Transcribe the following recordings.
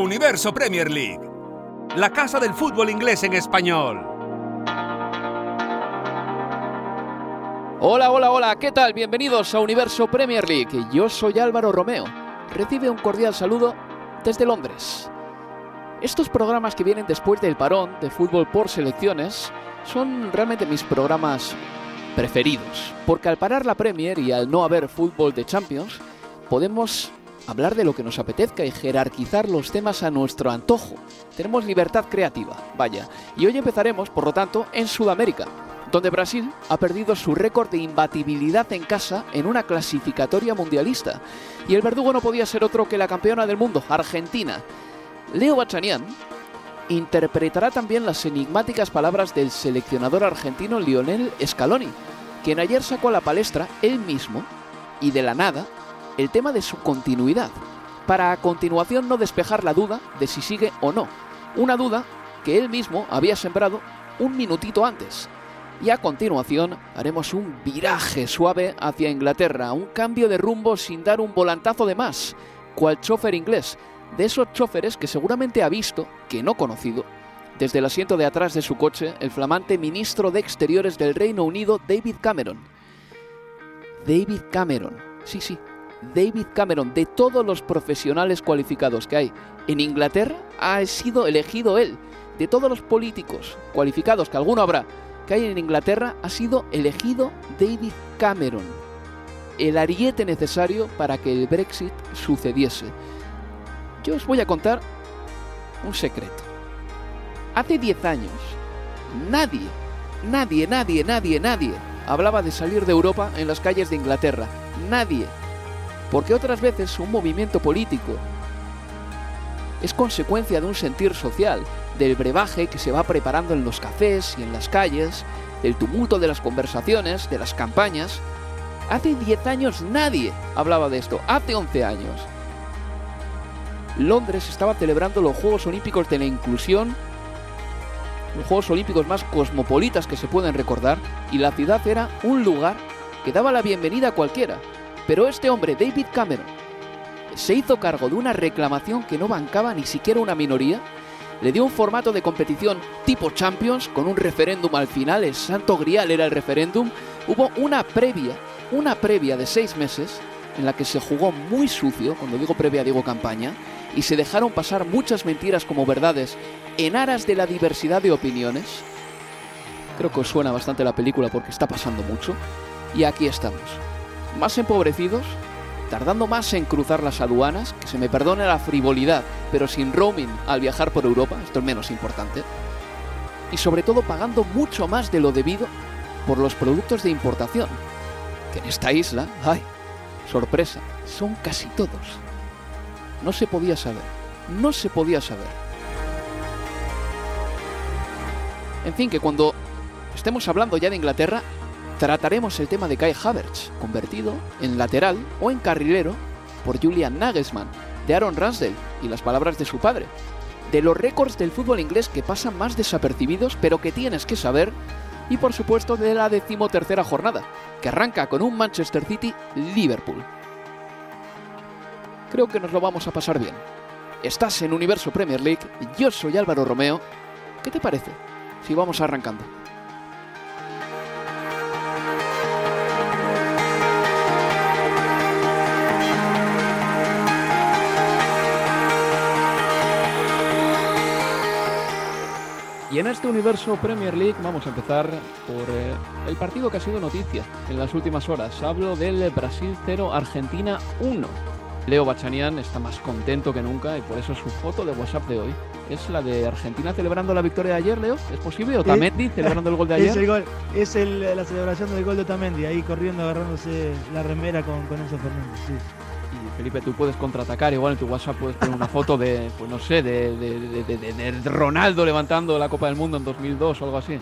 Universo Premier League, la casa del fútbol inglés en español. Hola, hola, hola, ¿qué tal? Bienvenidos a Universo Premier League. Yo soy Álvaro Romeo. Recibe un cordial saludo desde Londres. Estos programas que vienen después del parón de fútbol por selecciones son realmente mis programas preferidos, porque al parar la Premier y al no haber fútbol de Champions, podemos hablar de lo que nos apetezca y jerarquizar los temas a nuestro antojo. Tenemos libertad creativa, vaya. Y hoy empezaremos, por lo tanto, en Sudamérica, donde Brasil ha perdido su récord de imbatibilidad en casa en una clasificatoria mundialista. Y el verdugo no podía ser otro que la campeona del mundo, Argentina. Leo Bachanian interpretará también las enigmáticas palabras del seleccionador argentino Lionel Scaloni, quien ayer sacó a la palestra él mismo, y de la nada, el tema de su continuidad, para a continuación no despejar la duda de si sigue o no, una duda que él mismo había sembrado un minutito antes. Y a continuación haremos un viraje suave hacia Inglaterra, un cambio de rumbo sin dar un volantazo de más, cual chofer inglés, de esos choferes que seguramente ha visto, que no conocido, desde el asiento de atrás de su coche, el flamante ministro de Exteriores del Reino Unido, David Cameron. David Cameron, sí, sí, David Cameron, de todos los profesionales cualificados que hay en Inglaterra, ha sido elegido él. De todos los políticos cualificados, que alguno habrá, que hay en Inglaterra, ha sido elegido David Cameron. El ariete necesario para que el Brexit sucediese. Yo os voy a contar un secreto. Hace 10 años, nadie, nadie, nadie, nadie, nadie hablaba de salir de Europa en las calles de Inglaterra. Nadie. Porque otras veces un movimiento político es consecuencia de un sentir social, del brebaje que se va preparando en los cafés y en las calles, del tumulto de las conversaciones, de las campañas. Hace 10 años nadie hablaba de esto, hace 11 años. Londres estaba celebrando los Juegos Olímpicos de la Inclusión, los Juegos Olímpicos más cosmopolitas que se pueden recordar, y la ciudad era un lugar que daba la bienvenida a cualquiera. Pero este hombre, David Cameron, se hizo cargo de una reclamación que no bancaba ni siquiera una minoría, le dio un formato de competición tipo Champions, con un referéndum al final, el santo grial era el referéndum, hubo una previa, una previa de seis meses, en la que se jugó muy sucio, cuando digo previa digo campaña, y se dejaron pasar muchas mentiras como verdades en aras de la diversidad de opiniones. Creo que os suena bastante la película porque está pasando mucho. Y aquí estamos. Más empobrecidos, tardando más en cruzar las aduanas, que se me perdone la frivolidad, pero sin roaming al viajar por Europa, esto es menos importante. Y sobre todo pagando mucho más de lo debido por los productos de importación, que en esta isla, ay, sorpresa, son casi todos no se podía saber. No se podía saber. En fin, que cuando estemos hablando ya de Inglaterra, trataremos el tema de Kai Havertz, convertido en lateral o en carrilero por Julian Nagelsmann, de Aaron Ramsdale y las palabras de su padre, de los récords del fútbol inglés que pasan más desapercibidos pero que tienes que saber, y por supuesto de la decimotercera jornada, que arranca con un Manchester City-Liverpool creo que nos lo vamos a pasar bien. Estás en Universo Premier League, yo soy Álvaro Romeo. ¿Qué te parece si vamos arrancando? Y en este universo Premier League vamos a empezar por eh, el partido que ha sido noticia en las últimas horas. Hablo del Brasil 0, Argentina 1. Leo Bachanian está más contento que nunca y por eso su foto de WhatsApp de hoy es la de Argentina celebrando la victoria de ayer, Leo. ¿Es posible? ¿O Tamendi celebrando el gol de ayer? Es, el gol, es la celebración del gol de Tamendi, ahí corriendo, agarrándose la remera con, con Enzo Fernández. Sí. Felipe, tú puedes contraatacar, igual en tu WhatsApp puedes poner una foto de, pues no sé, de, de, Ronaldo levantando la Copa del Mundo en 2002 o algo así.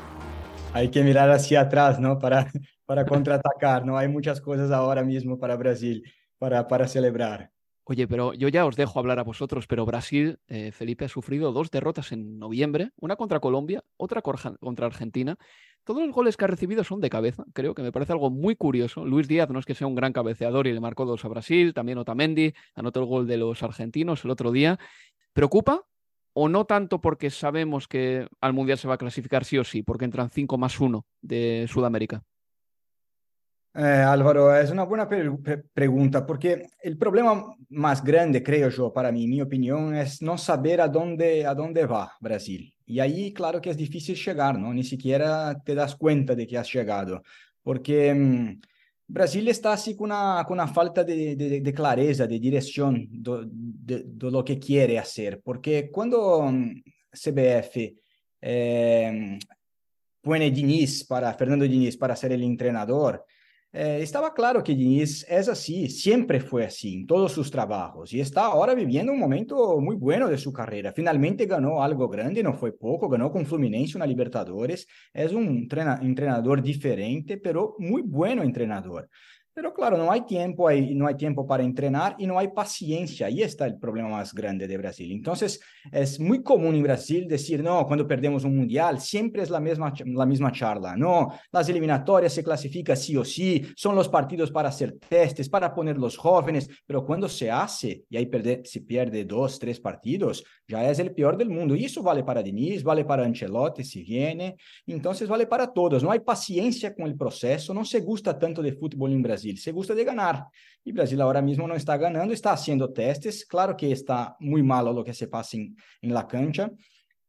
Hay que mirar hacia atrás, ¿no? Para, para contraatacar, ¿no? Hay muchas cosas ahora mismo para Brasil, para, para celebrar. Oye, pero yo ya os dejo hablar a vosotros, pero Brasil, eh, Felipe, ha sufrido dos derrotas en noviembre, una contra Colombia, otra contra Argentina. Todos los goles que ha recibido son de cabeza, creo que me parece algo muy curioso. Luis Díaz no es que sea un gran cabeceador y le marcó dos a Brasil, también Otamendi anotó el gol de los argentinos el otro día. ¿Preocupa o no tanto porque sabemos que al Mundial se va a clasificar sí o sí, porque entran cinco más uno de Sudamérica? Eh, Álvaro, es una buena pregunta porque el problema más grande, creo yo, para mí, mi opinión, es no saber a dónde, a dónde va Brasil. Y ahí, claro que es difícil llegar, ¿no? Ni siquiera te das cuenta de que has llegado, porque mm, Brasil está así con una, con una falta de, de, clareza, de dirección de, de, lo que quiere hacer, porque cuando mm, CBF eh, pone Diniz para, Fernando Diniz para ser el entrenador, eh, estaba claro que Diniz es así, siempre fue así en todos sus trabajos y está ahora viviendo un momento muy bueno de su carrera. Finalmente ganó algo grande, no fue poco, ganó con Fluminense una Libertadores. Es un entrenador diferente, pero muy bueno entrenador. Pero claro, no hay tiempo, no hay tiempo para entrenar y no hay paciencia. Ahí está el problema más grande de Brasil. Entonces, es muy común en Brasil decir, no, cuando perdemos un mundial, siempre es la misma, la misma charla. No, las eliminatorias se clasifica sí o sí, son los partidos para hacer testes, para poner los jóvenes, pero cuando se hace y ahí pierde, se pierde dos, tres partidos, ya es el peor del mundo. Y eso vale para Diniz, vale para Ancelotti si viene, entonces vale para todos. No hay paciencia con el proceso, no se gusta tanto de fútbol en Brasil. Se gusta de ganar. Y Brasil ahora mismo no está ganando, está haciendo testes. Claro que está muy malo lo que se pasa en, en la cancha,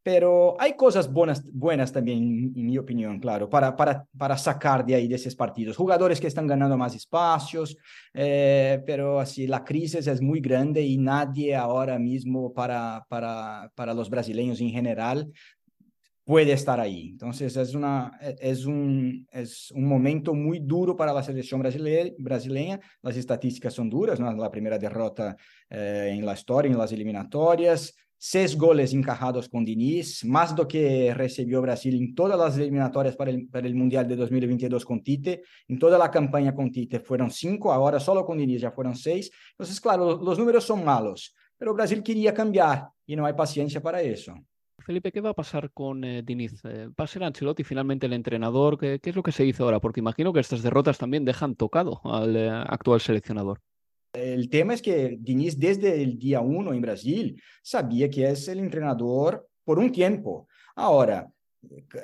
pero hay cosas buenas, buenas también, en mi opinión, claro, para, para, para sacar de ahí de esos partidos. Jugadores que están ganando más espacios, eh, pero así la crisis es muy grande y nadie ahora mismo para, para, para los brasileños en general puede estar ahí. Entonces es, una, es, un, es un momento muy duro para la selección brasileña. Las estadísticas son duras, ¿no? la primera derrota eh, en la historia, en las eliminatorias, seis goles encajados con Diniz, más do que recibió Brasil en todas las eliminatorias para el, para el Mundial de 2022 con Tite, en toda la campaña con Tite fueron cinco, ahora solo con Diniz ya fueron seis. Entonces, claro, los números son malos, pero Brasil quería cambiar y no hay paciencia para eso. Felipe, ¿qué va a pasar con eh, Diniz? Eh, ¿Va a ser Ancelotti finalmente el entrenador? ¿Qué, es lo que se hizo ahora? Porque imagino que estas derrotas también dejan tocado al eh, actual seleccionador. El tema es que Diniz desde el día uno en Brasil sabía que es el entrenador por un tiempo. Ahora,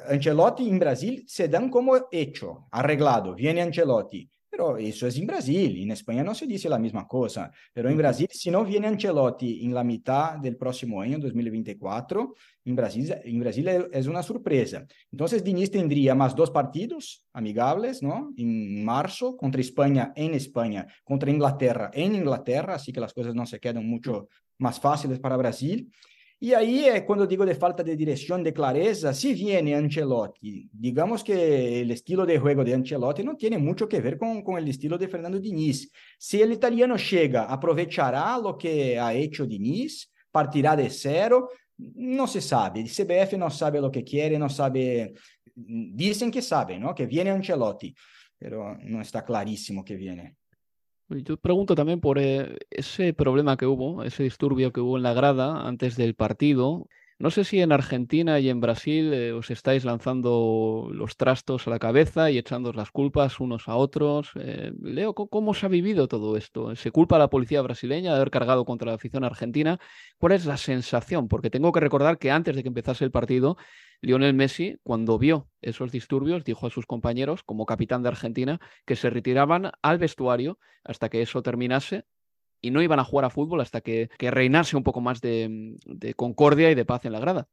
Ancelotti en Brasil se dan como hecho, arreglado. Viene Ancelotti. Pero eso es en Brasil, en España no se dice la misma cosa, pero en Brasil, si no viene Ancelotti en la mitad del próximo año, 2024, en Brasil, en Brasil es una sorpresa. Entonces, Diniz tendría más dos partidos amigables, ¿no? En marzo, contra España en España, contra Inglaterra en Inglaterra, así que las cosas no se quedan mucho más fáciles para Brasil. Y ahí es cuando digo de falta de dirección, de clareza, si viene Ancelotti, digamos que el estilo de juego de Ancelotti no tiene mucho que ver con, con el estilo de Fernando Diniz. Si el italiano llega, aprovechará lo que ha hecho Diniz, partirá de cero, no se sabe. El CBF no sabe lo que quiere, no sabe, dicen que sabe, ¿no? Que viene Ancelotti, pero no está clarísimo que viene. Yo pregunto también por eh, ese problema que hubo, ese disturbio que hubo en la grada antes del partido. No sé si en Argentina y en Brasil eh, os estáis lanzando los trastos a la cabeza y echando las culpas unos a otros. Eh, Leo, ¿cómo se ha vivido todo esto? ¿Se culpa a la policía brasileña de haber cargado contra la afición argentina? ¿Cuál es la sensación? Porque tengo que recordar que antes de que empezase el partido, Lionel Messi, cuando vio esos disturbios, dijo a sus compañeros, como capitán de Argentina, que se retiraban al vestuario hasta que eso terminase y no iban a jugar a fútbol hasta que, reinase un poco más de, concordia y de paz en la grada.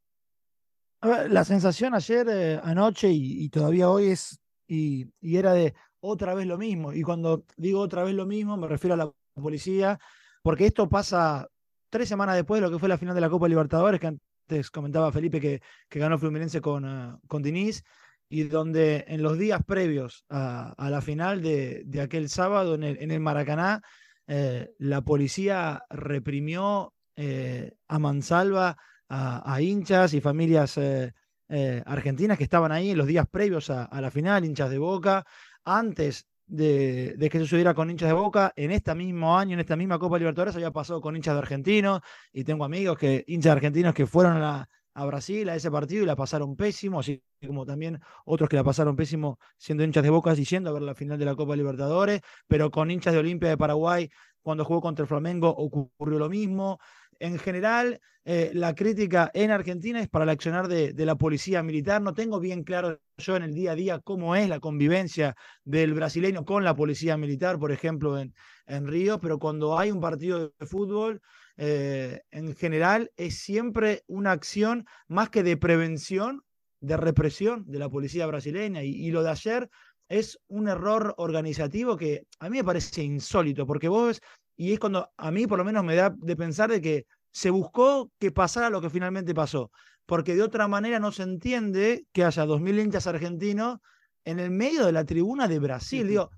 La sensación ayer, eh, anoche y, todavía hoy es, y, era de otra vez lo mismo. Y cuando digo otra vez lo mismo, me refiero a la policía, porque esto pasa tres semanas después de lo que fue la final de la Copa Libertadores, que antes comentaba Felipe que, que ganó Fluminense con, uh, con Diniz, y donde en los días previos a, la final de, aquel sábado en el, en el Maracaná, eh, la policía reprimió eh, a mansalva a, hinchas y familias eh, eh, argentinas que estaban ahí en los días previos a, la final, hinchas de Boca, antes de, que se sucediera con hinchas de Boca, en este mismo año, en esta misma Copa Libertadores, había pasado con hinchas de argentinos, y tengo amigos que, hinchas argentinos que fueron a, Brasil a ese partido y la pasaron pésimo, así como también otros que la pasaron pésimo siendo hinchas de Boca y yendo a ver la final de la Copa Libertadores, pero con hinchas de Olimpia de Paraguay, cuando jugó contra el Flamengo ocurrió lo mismo en general, eh, la crítica en Argentina es para el accionar de, la policía militar. No tengo bien claro yo en el día a día cómo es la convivencia del brasileño con la policía militar, por ejemplo, en, Río, pero cuando hay un partido de fútbol, eh, en general es siempre una acción más que de prevención, de represión de la policía brasileña. Y, y lo de ayer es un error organizativo que a mí me parece insólito, porque vos y es cuando a mí por lo menos me da de pensar de que se buscó que pasara lo que finalmente pasó, porque de otra manera no se entiende que haya 2.000 hinchas argentinos en el medio de la tribuna de Brasil. Digo,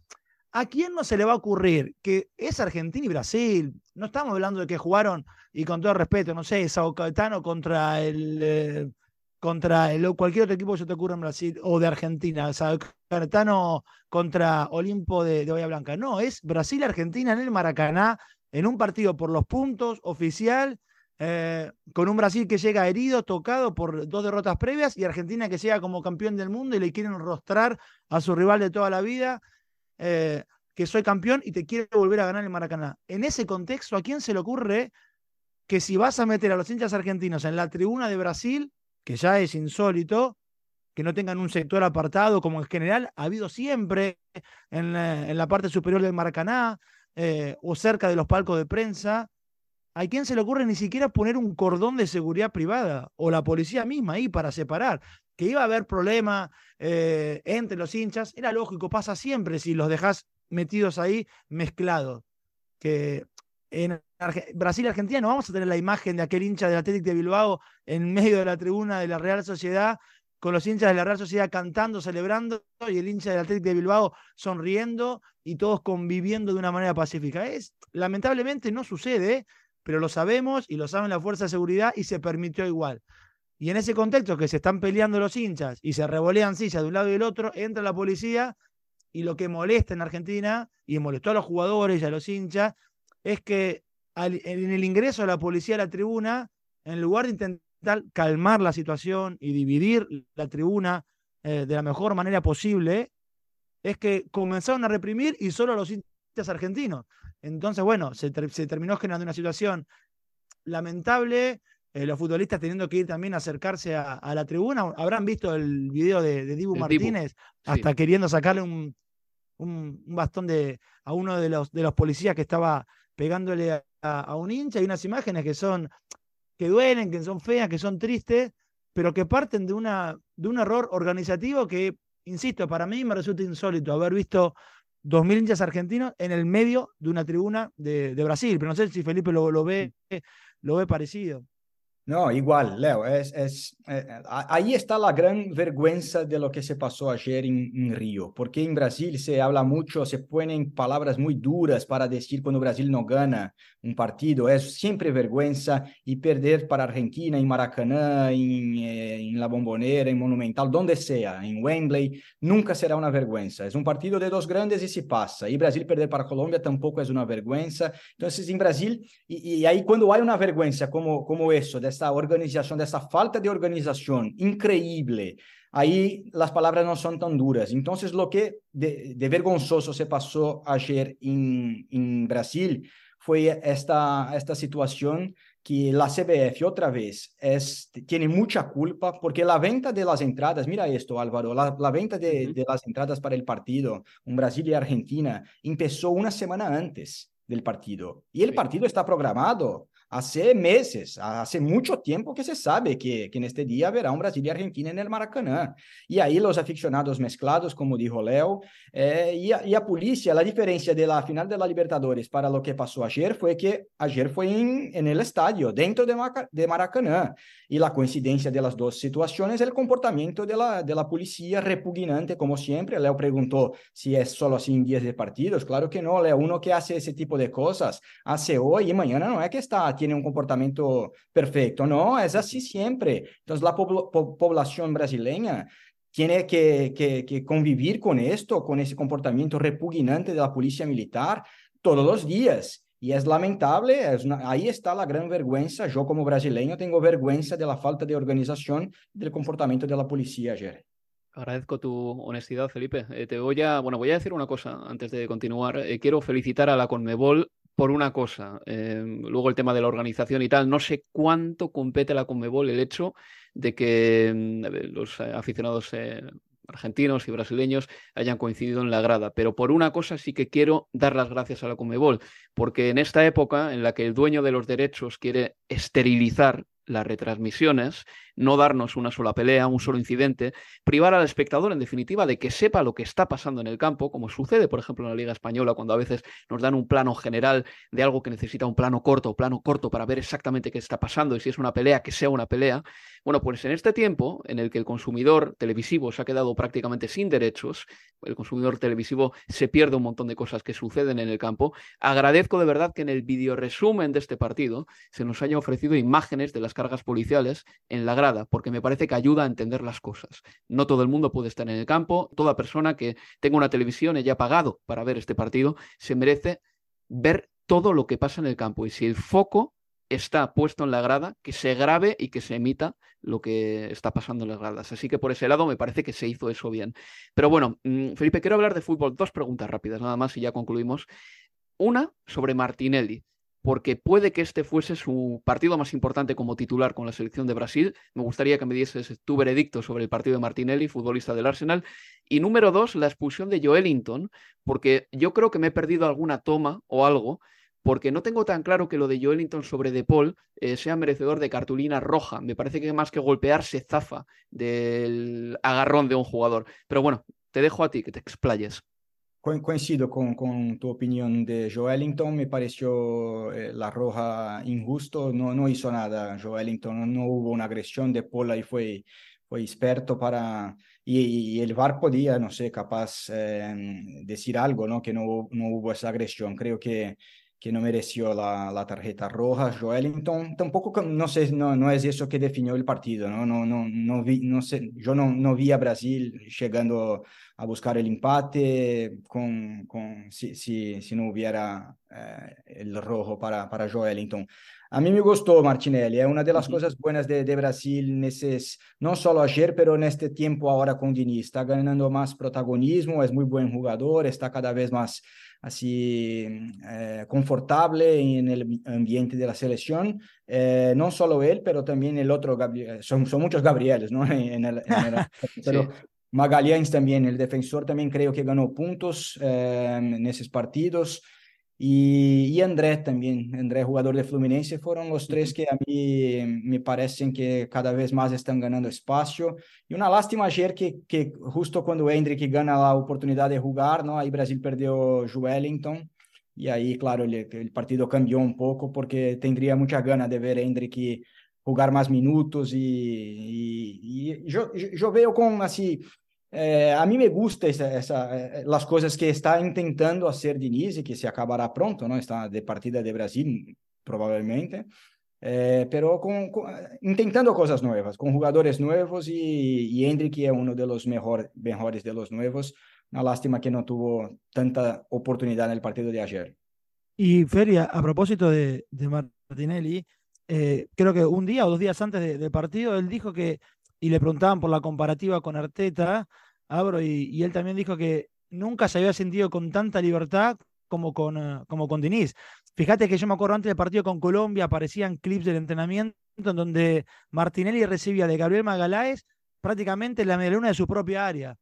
¿a quién no se le va a ocurrir que es Argentina y Brasil? No estamos hablando de que jugaron, y con todo respeto, no sé, Sao Caetano contra el... Eh, contra el, cualquier otro equipo que se te ocurra en Brasil o de Argentina, o sea, Cartano contra Olimpo de, Bahía Blanca. No, es Brasil-Argentina en el Maracaná, en un partido por los puntos oficial, eh, con un Brasil que llega herido, tocado por dos derrotas previas, y Argentina que llega como campeón del mundo y le quieren rostrar a su rival de toda la vida. Eh, que soy campeón y te quiere volver a ganar el Maracaná. En ese contexto, ¿a quién se le ocurre que si vas a meter a los hinchas argentinos en la tribuna de Brasil, que ya es insólito, que no tengan un sector apartado, como en general ha habido siempre en la, parte superior del Maracaná eh, o cerca de los palcos de prensa. ¿A quién se le ocurre ni siquiera poner un cordón de seguridad privada o la policía misma ahí para separar? Que iba a haber problema eh, entre los hinchas, era lógico, pasa siempre si los dejas metidos ahí mezclados. Que en Brasil y Argentina no vamos a tener la imagen de aquel hincha del Atlético de Bilbao en medio de la tribuna de la Real Sociedad con los hinchas de la Real Sociedad cantando, celebrando y el hincha del Atlético de Bilbao sonriendo y todos conviviendo de una manera pacífica. Es lamentablemente no sucede, pero lo sabemos y lo saben la fuerza de seguridad y se permitió igual. Y en ese contexto que se están peleando los hinchas y se revolean sillas de un lado y del otro, entra la policía y lo que molesta en Argentina y molestó a los jugadores y a los hinchas es que en el ingreso de la policía a la tribuna, en lugar de intentar calmar la situación y dividir la tribuna eh, de la mejor manera posible, es que comenzaron a reprimir y solo a los hinchas argentinos. Entonces, bueno, se, terminó generando una situación lamentable. Eh, los futbolistas teniendo que ir también a acercarse a, la tribuna. Habrán visto el video de, Dibu Martínez, hasta queriendo sacarle un, un, bastón de, a uno de los, de los policías que estaba pegándole a, un hincha. Hay unas imágenes que son, que duelen, que son feas, que son tristes, pero que parten de, una, de un error organizativo que, insisto, para mí me resulta insólito haber visto 2.000 hinchas argentinos en el medio de una tribuna de, Brasil. Pero no sé si Felipe lo, lo, ve, lo ve parecido. No, igual, Leo, es, es eh, ahí está la gran vergüenza de lo que se pasó ayer en, Río, porque en Brasil se habla mucho, se ponen palabras muy duras para decir cuando Brasil no gana un partido, es siempre vergüenza y perder para Argentina en Maracaná, en, eh, en la Bombonera, en Monumental, donde sea, en Wembley, nunca será una vergüenza. Es un partido de dos grandes y se pasa. Y Brasil perder para Colombia tampoco es una vergüenza. Entonces, en Brasil, y, y ahí cuando hay una vergüenza como, como eso, de esta organización, de esa falta de organización increíble, ahí las palabras no son tan duras. Entonces, lo que de, vergonzoso se pasó ayer en, en Brasil fue esta, esta situación que la CBF otra vez es, tiene mucha culpa porque la venta de las entradas, mira esto Álvaro, la, la venta de, de, las entradas para el partido, un Brasil y Argentina, empezó una semana antes del partido y el partido está programado Hace meses, hace mucho tiempo que se sabe que, que en este día habrá un Brasil y Argentina en el Maracaná. Y ahí los aficionados mezclados, como dijo Leo, eh, y, a, y, a, policía, la diferencia de la final de la Libertadores para lo que pasó ayer fue que ayer fue en, en el estadio, dentro de, Maca, de Maracaná. Y la coincidencia de las dos situaciones, el comportamiento de la, de la policía repugnante, como siempre. Leo preguntó si es solo así en días de partidos. Claro que no, Leo. Uno que hace ese tipo de cosas, hace hoy y mañana no es que está tiene un comportamiento perfecto, no, es así siempre. Entonces la po po población brasileña tiene que, que, que, convivir con esto, con ese comportamiento repugnante de la policía militar todos los días. Y es lamentable, es una, ahí está la gran vergüenza. Yo como brasileño tengo vergüenza de la falta de organización del comportamiento de la policía ayer. Agradezco tu honestidad, Felipe. Eh, te voy a, bueno, voy a decir una cosa antes de continuar. Eh, quiero felicitar a la Conmebol por una cosa. Eh, luego el tema de la organización y tal. No sé cuánto compete a la Conmebol el hecho de que mm, los aficionados argentinos y brasileños hayan coincidido en la grada. Pero por una cosa sí que quiero dar las gracias a la Conmebol, porque en esta época en la que el dueño de los derechos quiere esterilizar las retransmisiones, no darnos una sola pelea, un solo incidente, privar al espectador, en definitiva, de que sepa lo que está pasando en el campo, como sucede, por ejemplo, en la Liga Española, cuando a veces nos dan un plano general de algo que necesita un plano corto plano corto para ver exactamente qué está pasando y si es una pelea, que sea una pelea. Bueno, pues en este tiempo en el que el consumidor televisivo se ha quedado prácticamente sin derechos, el consumidor televisivo se pierde un montón de cosas que suceden en el campo, agradezco de verdad que en el video resumen de este partido se nos haya ofrecido imágenes de las cargas policiales en la porque me parece que ayuda a entender las cosas. No todo el mundo puede estar en el campo, toda persona que tenga una televisión y haya pagado para ver este partido se merece ver todo lo que pasa en el campo. Y si el foco está puesto en la grada, que se grabe y que se emita lo que está pasando en las gradas. Así que por ese lado me parece que se hizo eso bien. Pero bueno, mm, Felipe, quiero hablar de fútbol. Dos preguntas rápidas nada más y ya concluimos. Una sobre Martinelli porque puede que este fuese su partido más importante como titular con la selección de Brasil. Me gustaría que me dieses tu veredicto sobre el partido de Martinelli, futbolista del Arsenal. Y número dos, la expulsión de Joelinton, porque yo creo que me he perdido alguna toma o algo, porque no tengo tan claro que lo de Joelinton sobre De Paul eh, sea merecedor de cartulina roja. Me parece que más que golpear se zafa del agarrón de un jugador. Pero bueno, te dejo a ti que te explayes coincido con, con, tu opinión de Joelinton, me pareció eh, la roja injusto, no, hizo nada Joelinton, no, hubo una agresión de Paul y fue, fue experto para... Y, y, el VAR podía, no sé, capaz eh, decir algo, ¿no? Que no, no hubo esa agresión. Creo que que no mereció la, la, tarjeta roja. Joelinton tampoco, no sé, no, no es eso que definió el partido, ¿no? No, no, no vi, no sé, yo no, no vi a Brasil llegando a buscar el empate con, con, si, si, si no hubiera eh, el rojo para, para Joelinton. A mí me gustó Martinelli, es una de las cosas buenas de, de Brasil, neses, no solo ayer, pero en este tiempo ahora con Diniz. Está ganando más protagonismo, es muy buen jugador, está cada vez más así eh, confortable en el ambiente de la selección. Eh, no solo él, pero también el otro, Gabriel, son, son muchos Gabrieles, ¿no? En el, en el, pero Magalhães también, el defensor también creo que ganó puntos eh, en esos partidos. Y, y, André también, André, jugador de Fluminense, fueron los tres que a mí me parecen que cada vez más están ganando espacio. Y una lástima ayer que, que justo cuando Hendrick gana la oportunidad de jugar, ¿no? ahí Brasil perdió Wellington. Y ahí, claro, el, el, partido cambió un poco porque tendría mucha ganas de ver Hendrick jugar más minutos. Y, y, y yo, yo veo con así eh, a mí me gusta esa, esa, eh, las cosas que está intentando hacer Diniz y que se acabará pronto. Está de partida de Brasil, probablemente, eh, pero con, con, intentando cosas nuevas, con jugadores nuevos y, y Hendrick es uno de los mejor, mejores de los nuevos. Una lástima que no tuvo tanta oportunidad en el partido de ayer. Y Feria, a propósito de, de Martinelli, creo que un día o dos días antes del de partido, él dijo que y le preguntaban por la comparativa con Arteta, Abro, y, él también dijo que nunca se había sentido con tanta libertad como con, uh, como con Diniz. Fíjate que yo me acuerdo antes del partido con Colombia, aparecían clips del entrenamiento en donde Martinelli recibía de Gabriel Magaláes prácticamente la media luna de su propia área.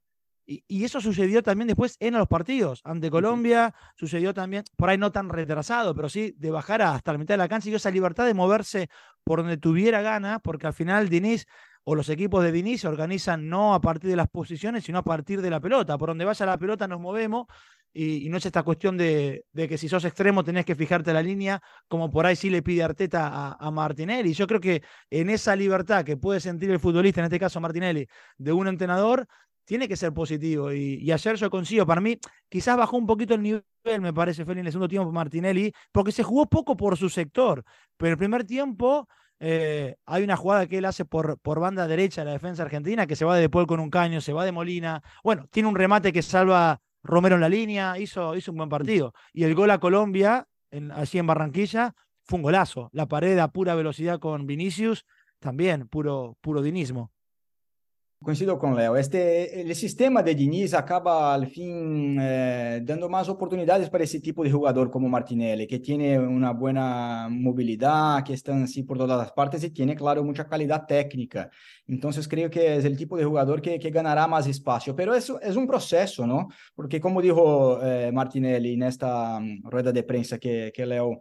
Y, eso sucedió también después en los partidos. Ante Colombia sucedió también, por ahí no tan retrasado, pero sí de bajar hasta la mitad de la cancha y esa libertad de moverse por donde tuviera ganas, porque al final Diniz o los equipos de Diniz se organizan no a partir de las posiciones, sino a partir de la pelota. Por donde vaya la pelota nos movemos y, no es esta cuestión de, que si sos extremo tenés que fijarte la línea, como por ahí sí le pide Arteta a, a, Martinelli. Yo creo que en esa libertad que puede sentir el futbolista, en este caso Martinelli, de un entrenador, tiene que ser positivo. Y, ayer yo consigo, para mí, quizás bajó un poquito el nivel, me parece, Feli, en el segundo tiempo Martinelli, porque se jugó poco por su sector. Pero el primer tiempo eh, hay una jugada que él hace por, por banda derecha de la defensa argentina, que se va de Paul con un caño, se va de Molina. Bueno, tiene un remate que salva Romero en la línea, hizo, hizo un buen partido. Y el gol a Colombia, en, allí en Barranquilla, fue un golazo. La pared a pura velocidad con Vinicius, también puro, puro dinismo. Coincido con Leo. Este, el sistema de Diniz acaba al fin eh, dando más oportunidades para ese tipo de jugador como Martinelli, que tiene una buena movilidad, que está así por todas las partes y tiene, claro, mucha calidad técnica. Entonces creo que es el tipo de jugador que, que ganará más espacio. Pero eso es un proceso, ¿no? Porque como dijo eh, Martinelli en esta um, rueda de prensa que, que Leo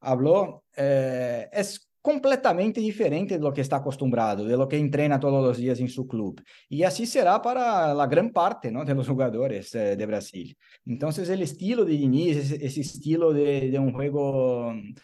habló, eh, es completamente diferente de lo que está acostumbrado, de lo que entrena todos los días en su club. Y así será para la gran parte ¿no? de los jugadores eh, de Brasil. Entonces, el estilo de Diniz, ese, ese estilo de, de, un juego mm,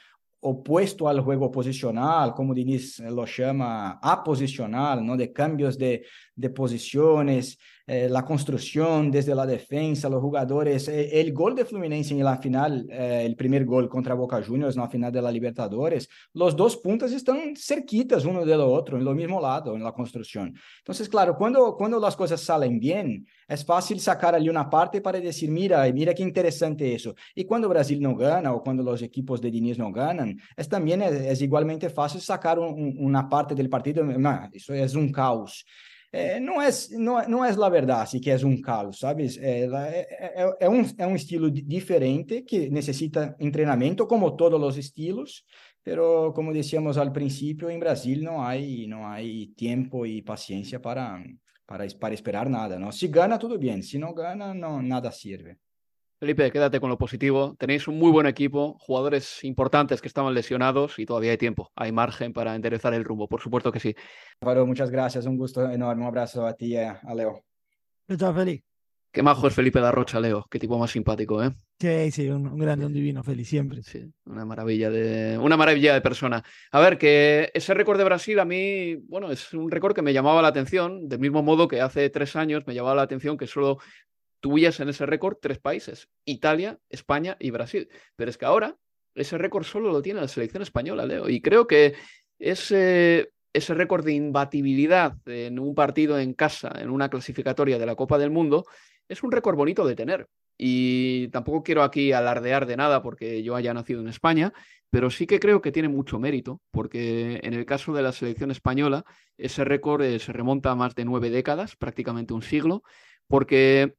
opuesto al juego posicional, como Diniz lo llama, aposicional, ¿no? de cambios de, de posiciones, eh, la construcción desde la defensa, los jugadores. Eh, el gol de Fluminense en la final, eh, el primer gol contra Boca Juniors en la final de la Libertadores, los dos puntas están cerquitas uno del otro, en lo mismo lado, en la construcción. Entonces, claro, cuando, cuando las cosas salen bien, es fácil sacar ali una parte para decir, mira, mira qué interesante eso. Y cuando Brasil no gana o cuando los equipos de Diniz no ganan, es también es, igualmente fácil sacar un, una parte del partido, no, eso es un caos. É, não, é, não, não é a verdade que é um caos, sabe? É, é, é, é, um, é um estilo diferente que necessita treinamento, como todos os estilos, pero como decíamos al principio, en Brasil no hay, no hay tiempo y paciencia para, para, para esperar nada, ¿no? Si gana, todo bien, si no gana, no, nada sirve. Felipe, quédate con lo positivo. Tenéis un muy buen equipo, jugadores importantes que estaban lesionados y todavía hay tiempo, hay margen para enderezar el rumbo, por supuesto que sí. Álvaro, muchas gracias, un gusto enorme, un abrazo a ti y a Leo. Chao, Felipe. Qué majo es Felipe da Rocha, Leo, qué tipo más simpático, ¿eh? Sí, sí, un, grande, un divino, Felipe, siempre. Sí, una maravilla de una maravilla de persona. A ver, que ese récord de Brasil a mí, bueno, es un récord que me llamaba la atención, del mismo modo que hace tres años me llamaba la atención que solo tuyas en ese récord tres países, Italia, España y Brasil. Pero es que ahora ese récord solo lo tiene la selección española, Leo. Y creo que ese, ese récord de imbatibilidad en un partido en casa, en una clasificatoria de la Copa del Mundo, es un récord bonito de tener. Y tampoco quiero aquí alardear de nada porque yo haya nacido en España, pero sí que creo que tiene mucho mérito, porque en el caso de la selección española, ese récord eh, se remonta a más de nueve décadas, prácticamente un siglo, porque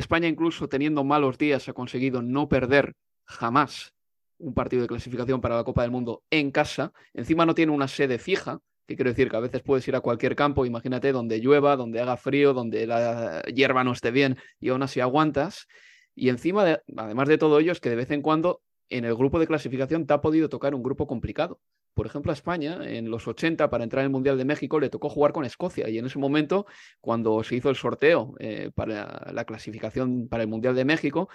España incluso teniendo malos días ha conseguido no perder jamás un partido de clasificación para la Copa del Mundo en casa. Encima no tiene una sede fija, que quiero decir que a veces puedes ir a cualquier campo, imagínate, donde llueva, donde haga frío, donde la hierba no esté bien y aún así aguantas. Y encima, además de todo ello, es que de vez en cuando en el grupo de clasificación te ha podido tocar un grupo complicado. Por ejemplo, a España, en los 80, para entrar en el Mundial de México, le tocó jugar con Escocia. Y en ese momento, cuando se hizo el sorteo eh, para la clasificación para el Mundial de México,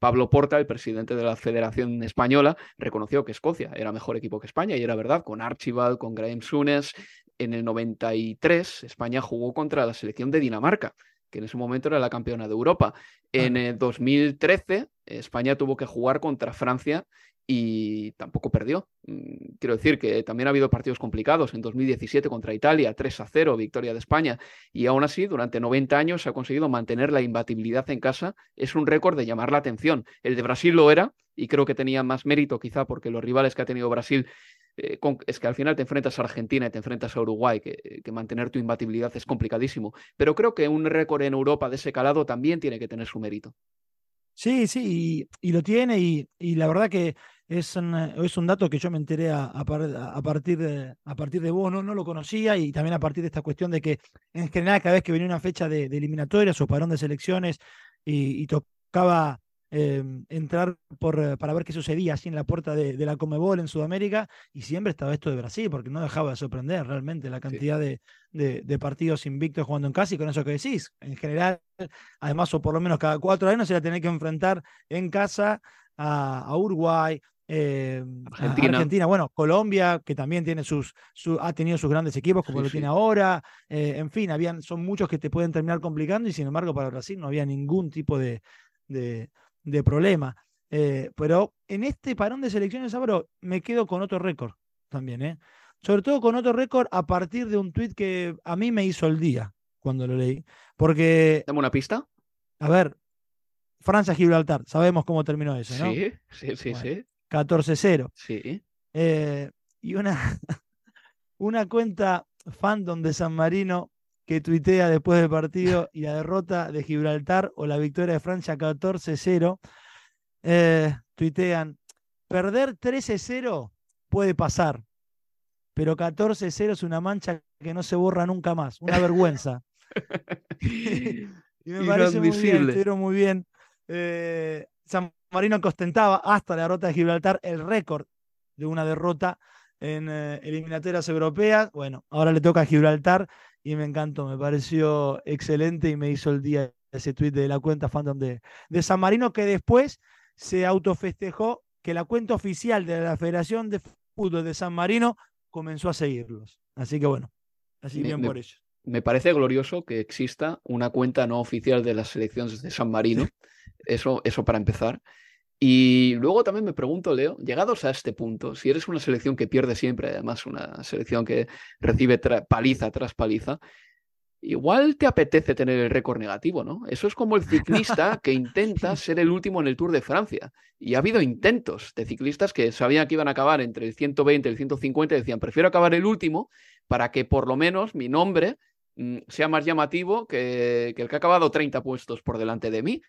Pablo Porta, el presidente de la Federación Española, reconoció que Escocia era mejor equipo que España, y era verdad, con Archibald, con Graham Sunes. En el 93, España jugó contra la selección de Dinamarca, que en ese momento era la campeona de Europa. En el 2013, España tuvo que jugar contra Francia y tampoco perdió. Mm, quiero decir que también ha habido partidos complicados. En 2017 contra Italia, 3 a 0, victoria de España. Y aún así, durante 90 años ha conseguido mantener la imbatibilidad en casa. Es un récord de llamar la atención. El de Brasil lo era y creo que tenía más mérito quizá porque los rivales que ha tenido Brasil eh, es que al final te enfrentas a Argentina y te enfrentas a Uruguay, que, que, mantener tu imbatibilidad es complicadísimo. Pero creo que un récord en Europa de ese calado también tiene que tener su mérito. Sí, sí, y, lo tiene, y, la verdad que es un, es un dato que yo me enteré a, partir, de, a partir de vos, no, no lo conocía y también a partir de esta cuestión de que en general cada vez que venía una fecha de, eliminatorias o parón de selecciones y, tocaba em, entrar por, para ver qué sucedía así en la puerta de, la Comebol en Sudamérica y siempre estaba esto de Brasil porque no dejaba de sorprender realmente la cantidad de, de, partidos invictos jugando en casa y con eso que decís, en general, además o por lo menos cada cuatro años se la tenía que enfrentar en casa a Uruguay, eh, Argentina. bueno, Colombia, que también tiene sus, ha tenido sus grandes equipos, como lo tiene ahora. Eh, en fin, habían, son muchos que te pueden terminar complicando y sin embargo para Brasil no había ningún tipo de, de, problema. Eh, pero en este parón de selecciones, Álvaro, me quedo con otro récord también, ¿eh? Sobre todo con otro récord a partir de un tuit que a mí me hizo el día cuando lo leí. Porque. ¿Dame una pista? A ver, Francia-Gibraltar, sabemos cómo terminó eso, ¿no? Sí, sí, sí, sí. 14-0. Sí. Eh, y una, una cuenta fandom de San Marino que tuitea después del partido y la derrota de Gibraltar o la victoria de Francia 14-0. Eh, tuitean, perder 13-0 puede pasar, pero 14-0 es una mancha que no se borra nunca más, una vergüenza. y me parece muy bien, estuvieron muy bien. Eh, San Marino que ostentaba hasta la derrota de Gibraltar el récord de una derrota en eh, eliminatorias europeas. Bueno, ahora le toca a Gibraltar y me encantó, me pareció excelente y me hizo el día ese tweet de la cuenta fandom de, de San Marino que después se autofestejó que la cuenta oficial de la Federación de Fútbol de San Marino comenzó a seguirlos. Así que bueno, así bien por ellos. Me parece glorioso que exista una cuenta no oficial de las selecciones de San Marino. Eso, eso para empezar. Y luego también me pregunto, Leo, llegados a este punto, si eres una selección que pierde siempre, además una selección que recibe paliza tras paliza, igual te apetece tener el récord negativo, ¿no? Eso es como el ciclista que intenta ser el último en el Tour de Francia. Y ha habido intentos de ciclistas que sabían que iban a acabar entre el 120 y el 150 y decían, prefiero acabar el último para que por lo menos mi nombre mm, sea más llamativo que, que el que ha acabado 30 puestos por delante de mí.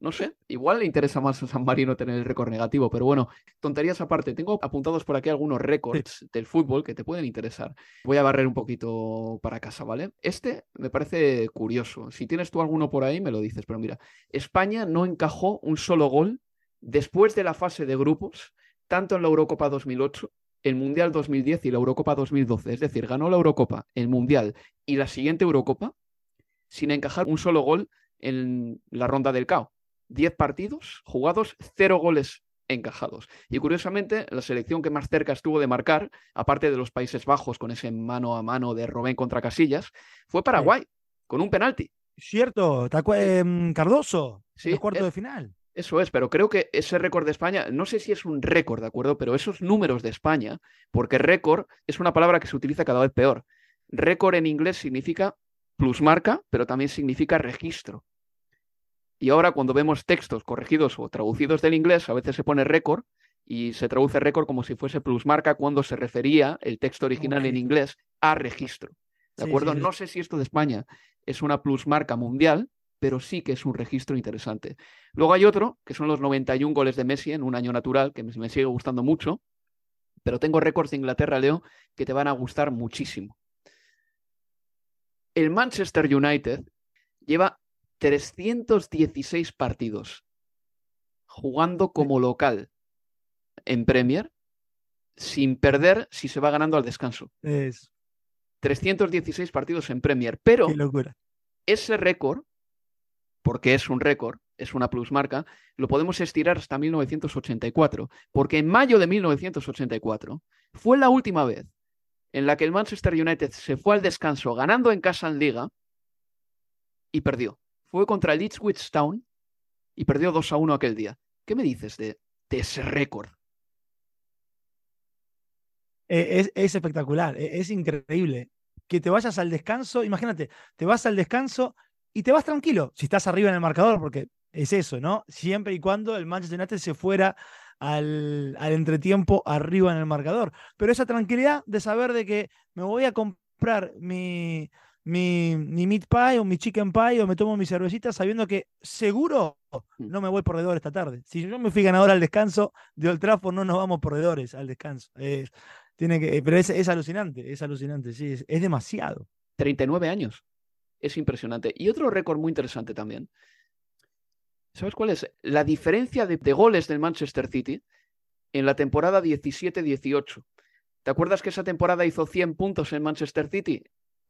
No sé, igual le interesa más a San Marino tener el récord negativo, pero bueno, tonterías aparte, tengo apuntados por aquí algunos récords del fútbol que te pueden interesar. Voy a barrer un poquito para casa, ¿vale? Este me parece curioso. Si tienes tú alguno por ahí, me lo dices, pero mira, España no encajó un solo gol después de la fase de grupos, tanto en la Eurocopa 2008 el Mundial 2010 y la Eurocopa 2012. Es decir, ganó la Eurocopa, el Mundial y la siguiente Eurocopa sin encajar un solo gol en la ronda del CAO. 10 partidos jugados, 0 goles encajados. Y curiosamente, la selección que más cerca estuvo de marcar, aparte de los Países Bajos con ese mano a mano de Robén contra Casillas, fue Paraguay, con un penalti. Cierto, em, Cardoso, sí, el cuarto de final. Eso es, pero creo que ese récord de España, no sé si es un récord, ¿de acuerdo? Pero esos números de España, porque récord es una palabra que se utiliza cada vez peor. Récord en inglés significa plusmarca, pero también significa registro. Y ahora cuando vemos textos corregidos o traducidos del inglés, a veces se pone récord y se traduce récord como si fuese plusmarca cuando se refería el texto original en inglés a registro. ¿De acuerdo? no sé si esto de España es una plusmarca mundial, pero sí que es un registro interesante. Luego hay otro, que son los 91 goles de Messi en un año natural, que me sigue gustando mucho, pero tengo récords de Inglaterra, Leo, que te van a gustar muchísimo. El Manchester United lleva 316 partidos jugando como local en Premier sin perder si se va ganando al descanso. Es... 316 partidos en Premier, pero ese récord, porque es un récord, es una plusmarca, lo podemos estirar hasta 1984, porque en mayo de 1984 fue la última vez en la que el Manchester United se fue al descanso ganando en casa en liga y perdió fue contra el Ipswich Town y perdió 2 a 1 aquel día. ¿Qué me dices de, ese récord? E, es, espectacular, e, es, increíble. Que te vayas al descanso, imagínate, te vas al descanso y te vas tranquilo, si estás arriba en el marcador, porque es eso, ¿no? Siempre y cuando el Manchester United se fuera al, al, entretiempo arriba en el marcador. Pero esa tranquilidad de saber de que me voy a comprar mi, mi, meat pie o mi chicken pie o me tomo mi cervecita sabiendo que seguro mm. no me voy perdedor esta tarde. Si yo me fui ganador al descanso de Old Trafford, no nos vamos perdedores al descanso. tiene que, pero es, alucinante, es alucinante, sí, es, demasiado. 39 años. Es impresionante. Y otro récord muy interesante también. ¿Sabes cuál es? La diferencia de, de goles del Manchester City en la temporada 17-18. ¿Te acuerdas que esa temporada hizo 100 puntos en Manchester City?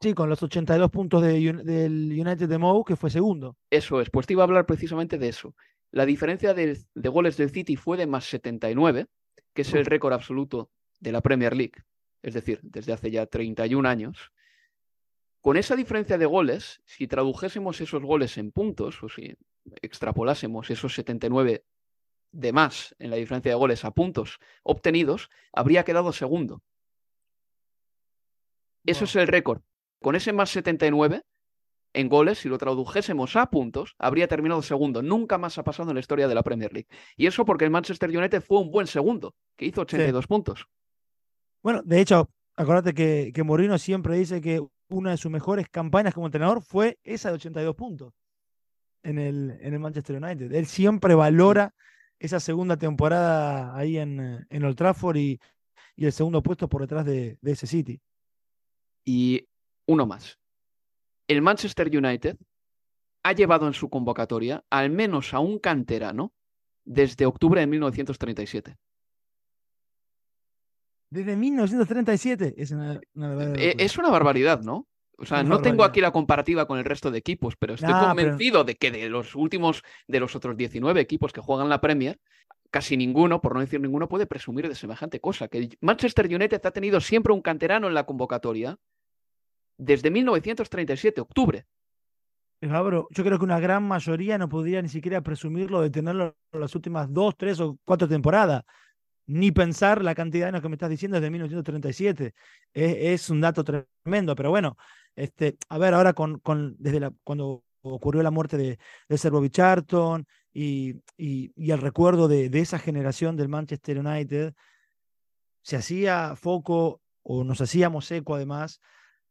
Sí, con los 82 puntos del United de Mou, que fue segundo. Eso es, pues te iba a hablar precisamente de eso. La diferencia de, goles del City fue de más 79, que es el récord absoluto de la Premier League, es decir, desde hace ya 31 años. Con esa diferencia de goles, si tradujésemos esos goles en puntos, o si extrapolásemos esos 79 de más en la diferencia de goles a puntos obtenidos, habría quedado segundo. Eso es el récord. Con ese más 79 en goles, si lo tradujésemos a puntos, habría terminado segundo. Nunca más ha pasado en la historia de la Premier League. Y eso porque el Manchester United fue un buen segundo, que hizo 82 puntos. Bueno, de hecho, acuérdate que, que Morino siempre dice que una de sus mejores campañas como entrenador fue esa de 82 puntos en el, en el Manchester United. Él siempre valora esa segunda temporada ahí en, en Old Trafford y, y, el segundo puesto por detrás de, de ese City. Y uno más. El Manchester United ha llevado en su convocatoria al menos a un canterano desde octubre de 1937. Desde 1937 es una, eh, es una barbaridad, ¿no? O sea, no tengo aquí la comparativa con el resto de equipos, pero estoy convencido de que de los últimos, de los otros 19 equipos que juegan la Premier, casi ninguno, por no decir ninguno, puede presumir de semejante cosa. Que Manchester United ha tenido siempre un canterano en la convocatoria desde 1937, octubre. yo creo que una gran mayoría no podría ni siquiera presumirlo de tenerlo en las últimas dos, tres o cuatro temporadas. Ni pensar la cantidad de años que me estás diciendo desde 1937. Es, un dato tremendo, pero bueno, este, a ver, ahora con, con desde la, cuando ocurrió la muerte de, de Serbo Charlton y, y, el recuerdo de, de esa generación del Manchester United, se hacía foco o nos hacíamos eco además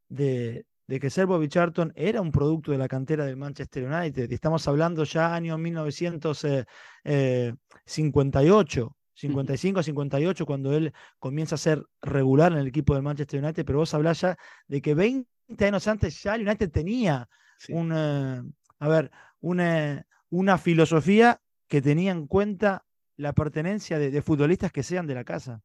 de, que Serbo Charlton era un producto de la cantera del Manchester United. Y estamos hablando ya año 1958, 55, 58, cuando él comienza a ser regular en el equipo del Manchester United, pero vos hablás ya de que 20 años antes ya el United tenía una, a ver, una, una filosofía que tenía en cuenta la pertenencia de futbolistas que sean de la casa.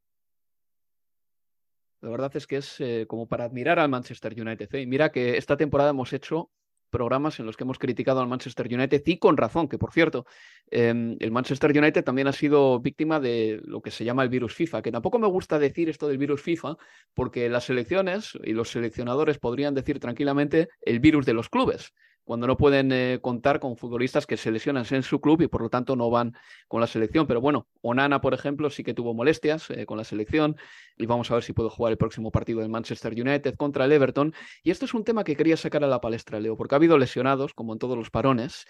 La verdad es que es eh, como para admirar al Manchester United. ¿eh? Y mira que esta temporada hemos hecho programas en los que hemos criticado al Manchester United y con razón, que por cierto, em, el Manchester United también ha sido víctima de lo que se llama el virus FIFA, que tampoco me gusta decir esto del virus FIFA, porque las selecciones y los seleccionadores podrían decir tranquilamente el virus de los clubes cuando no pueden eh, contar con futbolistas que se lesionan en su club y por lo tanto no van con la selección. Pero bueno, Onana, por ejemplo, sí que tuvo molestias eh, con la selección y vamos a ver si puede jugar el próximo partido del Manchester United contra el Everton. Y esto es un tema que quería sacar a la palestra, Leo, porque ha habido lesionados, como en todos los parones,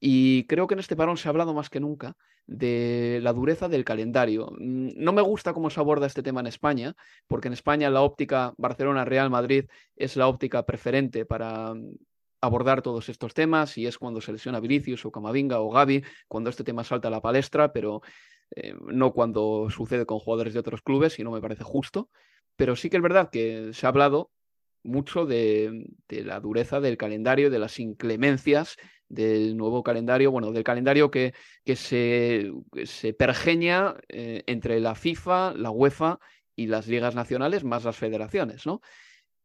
y creo que en este parón se ha hablado más que nunca de la dureza del calendario. Mm, no me gusta cómo se aborda este tema en España, porque en España la óptica Barcelona-Real Madrid es la óptica preferente para abordar todos estos temas y es cuando se lesiona Vinicius o Camavinga o Gaby, cuando este tema salta a la palestra, pero eh, no cuando sucede con jugadores de otros clubes y no me parece justo. Pero sí que es verdad que se ha hablado mucho de, la dureza del calendario, de las inclemencias del nuevo calendario, bueno, del calendario que, que se, se pergeña eh, entre la FIFA, la UEFA y las ligas nacionales, más las federaciones, ¿no?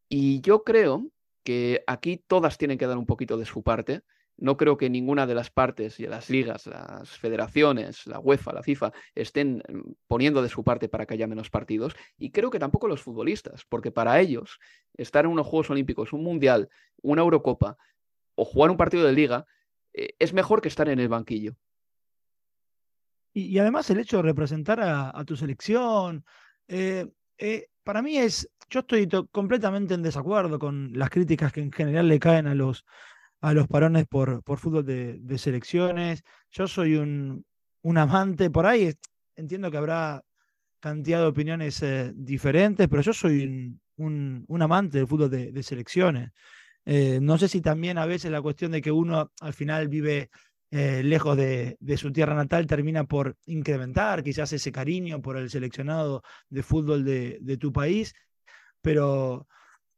Y yo creo que aquí todas tienen que dar un poquito de su parte. No creo que ninguna de las partes, y las ligas, las federaciones, la UEFA, la FIFA, estén mm, poniendo de su parte para que haya menos partidos. Y creo que tampoco los futbolistas, porque para ellos estar en unos Juegos Olímpicos, un Mundial, una Eurocopa o jugar un partido de liga eh, es mejor que estar en el banquillo. Y, además el hecho de representar a, tu selección, eh, eh, para mí es, yo estoy completamente en desacuerdo con las críticas que en general le caen a los, a los parones por, por fútbol de, selecciones. Yo soy un, un, amante, por ahí entiendo que habrá cantidad de opiniones eh, diferentes, pero yo soy un, un, amante del fútbol de, selecciones. Eh, no sé si también a veces la cuestión de que uno al final vive eh, lejos de, su tierra natal, termina por incrementar quizás ese cariño por el seleccionado de fútbol de, tu país. Pero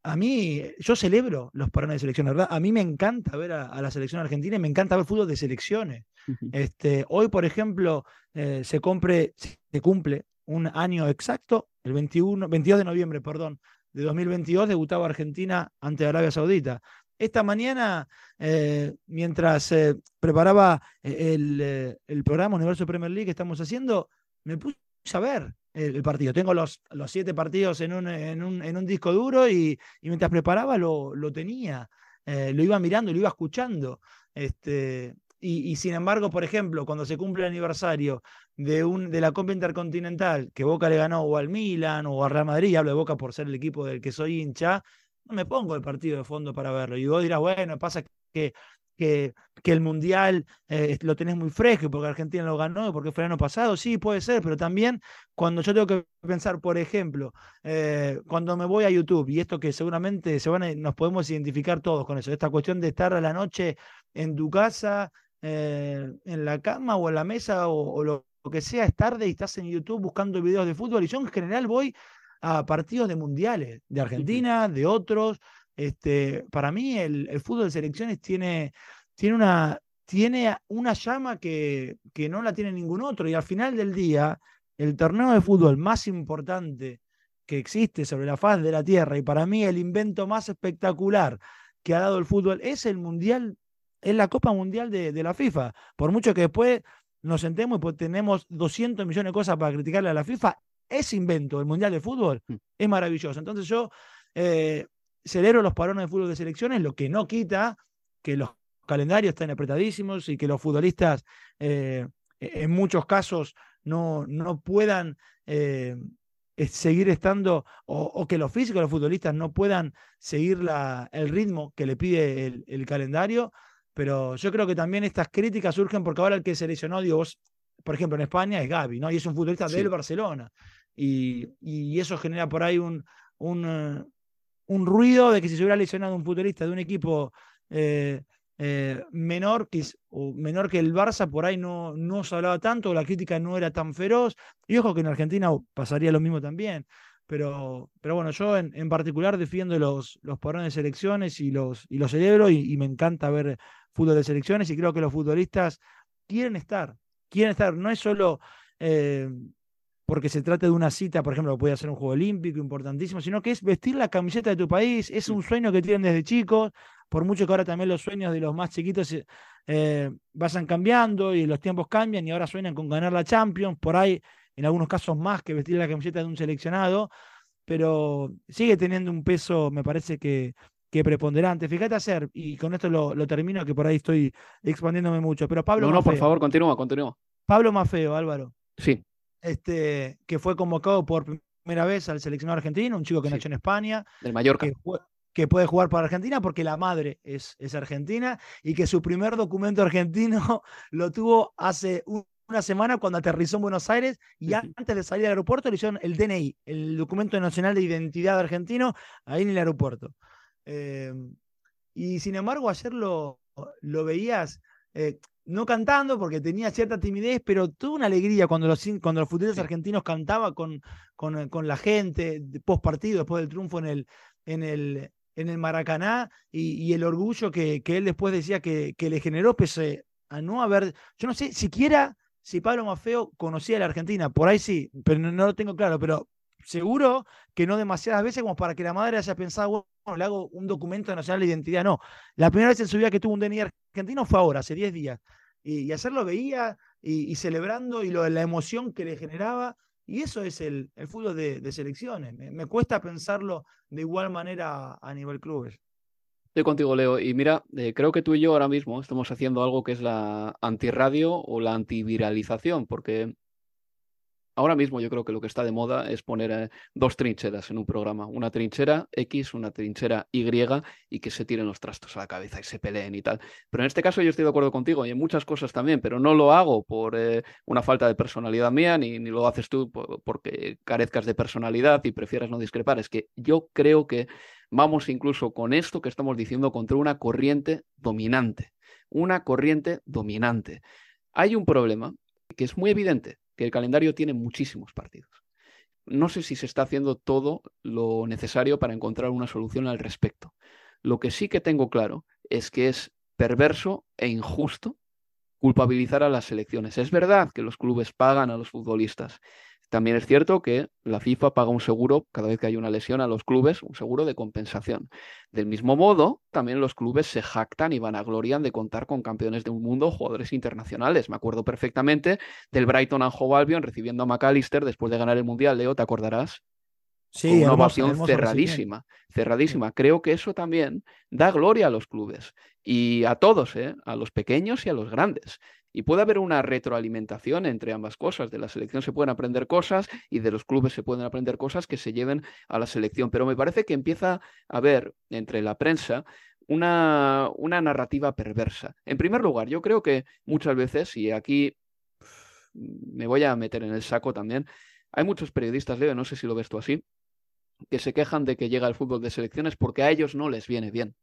a mí, yo celebro los parones de selección, ¿verdad? A mí me encanta ver a, la selección argentina y me encanta ver fútbol de selecciones. este, hoy, por ejemplo, eh, se, compre, se cumple un año exacto, el 21, 22 de noviembre, perdón, de 2022 debutaba Argentina ante Arabia Saudita. Esta mañana, eh, mientras eh, preparaba eh, el, programa Universo Premier League que estamos haciendo, me puse a ver el, partido. Tengo los, siete partidos en un, disco duro y, mientras preparaba lo, tenía. lo iba mirando, lo iba escuchando. Este, y, y, sin embargo, por ejemplo, cuando se cumple el aniversario de, un, de la Copa Intercontinental que Boca le ganó o al Milan o al Real Madrid, hablo de Boca por ser el equipo del que soy hincha, no me pongo el partido de fondo para verlo. Y vos dirás, bueno, pasa que, que, que el Mundial eh, lo tenés muy fresco porque Argentina lo ganó, porque fue el año pasado, sí, puede ser, pero también cuando yo tengo que pensar, por ejemplo, eh, cuando me voy a YouTube, y esto que seguramente se van nos podemos identificar todos con eso, esta cuestión de estar a la noche en tu casa, eh, en la cama o en la mesa o, o lo que sea, es tarde y estás en YouTube buscando videos de fútbol. Y yo en general voy a partidos de mundiales, de Argentina, de otros. Este, para mí el, fútbol de selecciones tiene, tiene, una, tiene una llama que, que no la tiene ningún otro. Y al final del día, el torneo de fútbol más importante que existe sobre la faz de la Tierra y para mí el invento más espectacular que ha dado el fútbol es el Mundial, es la Copa Mundial de, de la FIFA. Por mucho que después nos sentemos y pues tenemos 200 millones de cosas para criticarle a la FIFA, ese invento, el Mundial de Fútbol, mm. es maravilloso. Entonces yo eh, celebro los parones de fútbol de selecciones, lo que no quita que los calendarios estén apretadísimos y que los futbolistas eh, en muchos casos no, no puedan eh, seguir estando, o, que los físicos, los futbolistas no puedan seguir la, el ritmo que le pide el, el calendario. Pero yo creo que también estas críticas surgen porque ahora el que se lesionó, digo, vos, por ejemplo, en España es Gaby, ¿no? Y es un futbolista del Barcelona. Y, y, eso genera por ahí un, un, eh, un, ruido de que si se hubiera lesionado un futbolista de un equipo eh, eh, menor, que, o menor que el Barça, por ahí no, no se hablaba tanto, la crítica no era tan feroz. Y ojo que en Argentina pasaría lo mismo también. Pero, pero bueno, yo en, en particular defiendo los, los parones de selecciones y los, y los celebro y, me encanta ver fútbol de selecciones y creo que los futbolistas quieren estar, quieren estar, no es solo eh, porque se trate de una cita, por ejemplo, puede ser un juego olímpico importantísimo, sino que es vestir la camiseta de tu país, es un sueño que tienen desde chicos, por mucho que ahora también los sueños de los más chiquitos eh, vayan cambiando y los tiempos cambian y ahora sueñan con ganar la Champions, por ahí en algunos casos más que vestir la camiseta de un seleccionado, pero sigue teniendo un peso, me parece que, que preponderante. Fíjate hacer, y con esto lo, termino, que por ahí estoy expandiéndome mucho, pero Pablo. No, no, por favor, continúa, continúa. Pablo Mafeo, Álvaro. Sí. Este, que fue convocado por primera vez al seleccionado argentino, un chico que nació en España. Del Mallorca. Que, puede jugar para Argentina porque la madre es, es argentina y que su primer documento argentino lo tuvo hace un, una semana cuando aterrizó en Buenos Aires y antes de salir al aeropuerto le hicieron el DNI, el documento nacional de identidad argentino, ahí en el aeropuerto. Em, y sin embargo, ayer lo, lo veías, eh, no cantando porque tenía cierta timidez, pero tuvo una alegría cuando los, cuando los futbolistas argentinos cantaban con, con, con, la gente post partido, después del triunfo en el, en el, en el Maracaná y, el orgullo que, que, él después decía que, que le generó, pese a no haber, yo no sé, siquiera si Pablo Mafeo conocía a la Argentina, por ahí sí, pero no, lo tengo claro, pero seguro que no demasiadas veces como para que la madre haya pensado, bueno, le hago un documento nacional de identidad. No, la primera vez en su vida que tuvo un DNI argentino fue ahora, hace 10 días. Y, hacerlo veía y, celebrando y lo, la emoción que le generaba. Y eso es el, el fútbol de, selecciones. Me, cuesta pensarlo de igual manera a nivel clubes. Estoy contigo, Leo. Y mira, eh, creo que tú y yo ahora mismo estamos haciendo algo que es la antirradio o la antiviralización, porque ahora mismo yo creo que lo que está de moda es poner eh, dos trincheras en un programa, una trinchera X, una trinchera Y, y que se tiren los trastos a la cabeza y se peleen y tal. Pero en este caso yo estoy de acuerdo contigo y en muchas cosas también, pero no lo hago por eh, una falta de personalidad mía, ni, ni lo haces tú porque carezcas de personalidad y prefieras no discrepar. Es que yo creo que vamos incluso con esto que estamos diciendo contra una corriente dominante. una corriente dominante. Hay un problema que es muy evidente, que el calendario tiene muchísimos partidos. No sé si se está haciendo todo lo necesario para encontrar una solución al respecto. Lo que sí que tengo claro es que es perverso e injusto culpabilizar a las selecciones. Es verdad que los clubes pagan a los futbolistas. También es cierto que la FIFA paga un seguro cada vez que hay una lesión a los clubes, un seguro de compensación. Del mismo modo, también los clubes se jactan y vanaglorian de contar con campeones de un mundo, jugadores internacionales. Me acuerdo perfectamente del Brighton and Hove Albion recibiendo a McAllister después de ganar el Mundial. Leo, ¿te acordarás? Sí, una ovación cerradísima, cerradísima. Creo que eso también da gloria a los clubes y a todos, ¿eh? a los pequeños y a los grandes. Y puede haber una retroalimentación entre ambas cosas. De la selección se pueden aprender cosas y de los clubes se pueden aprender cosas que se lleven a la selección. Pero me parece que empieza a haber entre la prensa una, una narrativa perversa. En primer lugar, yo creo que muchas veces, y aquí me voy a meter en el saco también, hay muchos periodistas, Leo, no sé si lo ves tú así, que se quejan de que llega el fútbol de selecciones porque a ellos no les viene bien.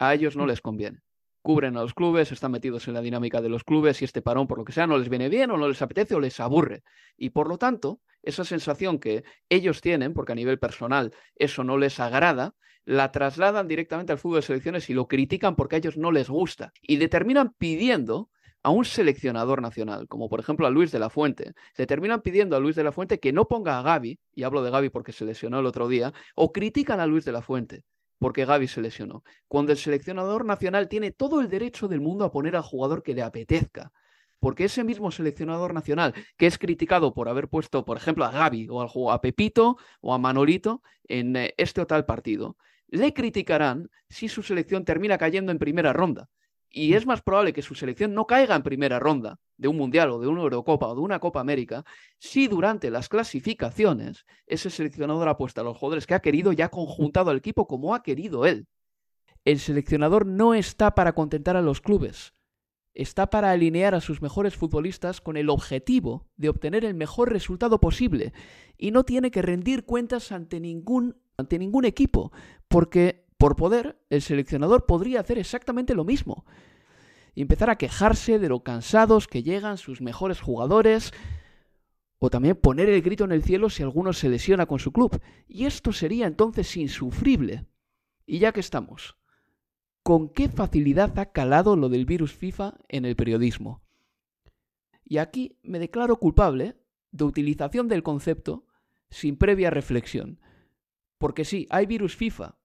A ellos no mm. les conviene. Cubren a los clubes, están metidos en la dinámica de los clubes y este parón, por lo que sea, no les viene bien o no les apetece o les aburre. Y por lo tanto, esa sensación que ellos tienen, porque a nivel personal eso no les agrada, la trasladan directamente al fútbol de selecciones y lo critican porque a ellos no les gusta. Y determinan pidiendo a un seleccionador nacional, como por ejemplo a Luis de la Fuente, se terminan pidiendo a Luis de la Fuente que no ponga a Gaby, y hablo de Gaby porque se lesionó el otro día, o critican a Luis de la Fuente porque Gaby se lesionó, cuando el seleccionador nacional tiene todo el derecho del mundo a poner al jugador que le apetezca. Porque ese mismo seleccionador nacional que es criticado por haber puesto, por ejemplo, a Gaby o a Pepito o a Manolito en eh, este o tal partido, le criticarán si su selección termina cayendo en primera ronda y es más probable que su selección no caiga en primera ronda de un Mundial o de una Eurocopa o de una Copa América si durante las clasificaciones ese seleccionador apuesta a los jugadores que ha querido y ha conjuntado al equipo como ha querido él. El seleccionador no está para contentar a los clubes, está para alinear a sus mejores futbolistas con el objetivo de obtener el mejor resultado posible y no tiene que rendir cuentas ante ningún, ante ningún equipo, porque por poder, el seleccionador podría hacer exactamente lo mismo. Y empezar a quejarse de lo cansados que llegan sus mejores jugadores, o también poner el grito en el cielo si alguno se lesiona con su club. Y esto sería entonces insufrible. Y ya que estamos, ¿con qué facilidad ha calado lo del virus FIFA en el periodismo? Y aquí me declaro culpable de utilización del concepto sin previa reflexión. Porque sí, hay virus FIFA,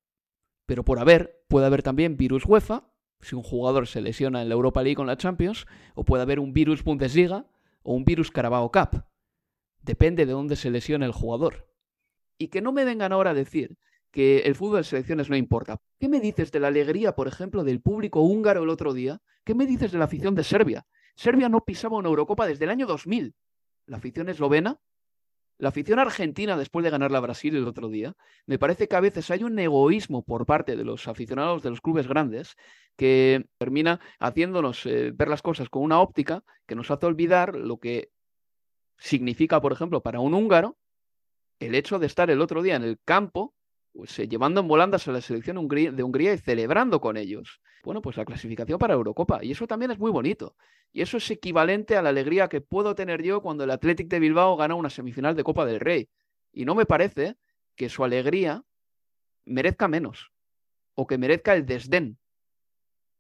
pero por haber, puede haber también virus UEFA, si un jugador se lesiona en la Europa League en la Champions, o puede haber un virus Bundesliga o un virus Carabao Cup. Depende de dónde se lesione el jugador. Y que no me vengan ahora a decir que el fútbol de selecciones no importa. ¿Qué me dices de la alegría, por ejemplo, del público húngaro el otro día? ¿Qué me dices de la afición de Serbia? Serbia no pisaba una Eurocopa desde el año 2000. La afición eslovena la afición argentina, después de ganar la Brasil el otro día, me parece que a veces hay un egoísmo por parte de los aficionados de los clubes grandes que termina haciéndonos eh, ver las cosas con una óptica que nos hace olvidar lo que significa, por ejemplo, para un húngaro el hecho de estar el otro día en el campo llevando en volandas a la selección de Hungría y celebrando con ellos. Bueno, pues la clasificación para Eurocopa. Y eso también es muy bonito. Y eso es equivalente a la alegría que puedo tener yo cuando el Athletic de Bilbao gana una semifinal de Copa del Rey. Y no me parece que su alegría merezca menos o que merezca el desdén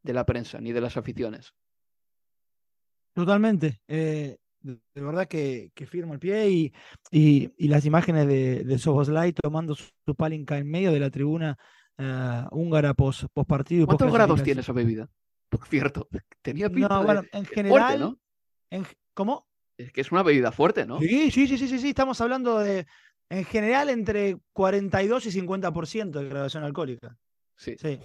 de la prensa ni de las aficiones. Totalmente. Eh, de verdad que, firmo el pie y, y, las imágenes de, de Soboslai tomando su, palinca en medio de la tribuna eh, húngara post, partido. ¿Cuántos grados tiene esa bebida? Por cierto, tenía pinta no, bueno, en general, ¿no? ¿Cómo? Es que es una bebida fuerte, ¿no? Sí, sí, sí, sí, sí, estamos hablando de, en general, entre 42 y 50% de graduación alcohólica. Sí. sí.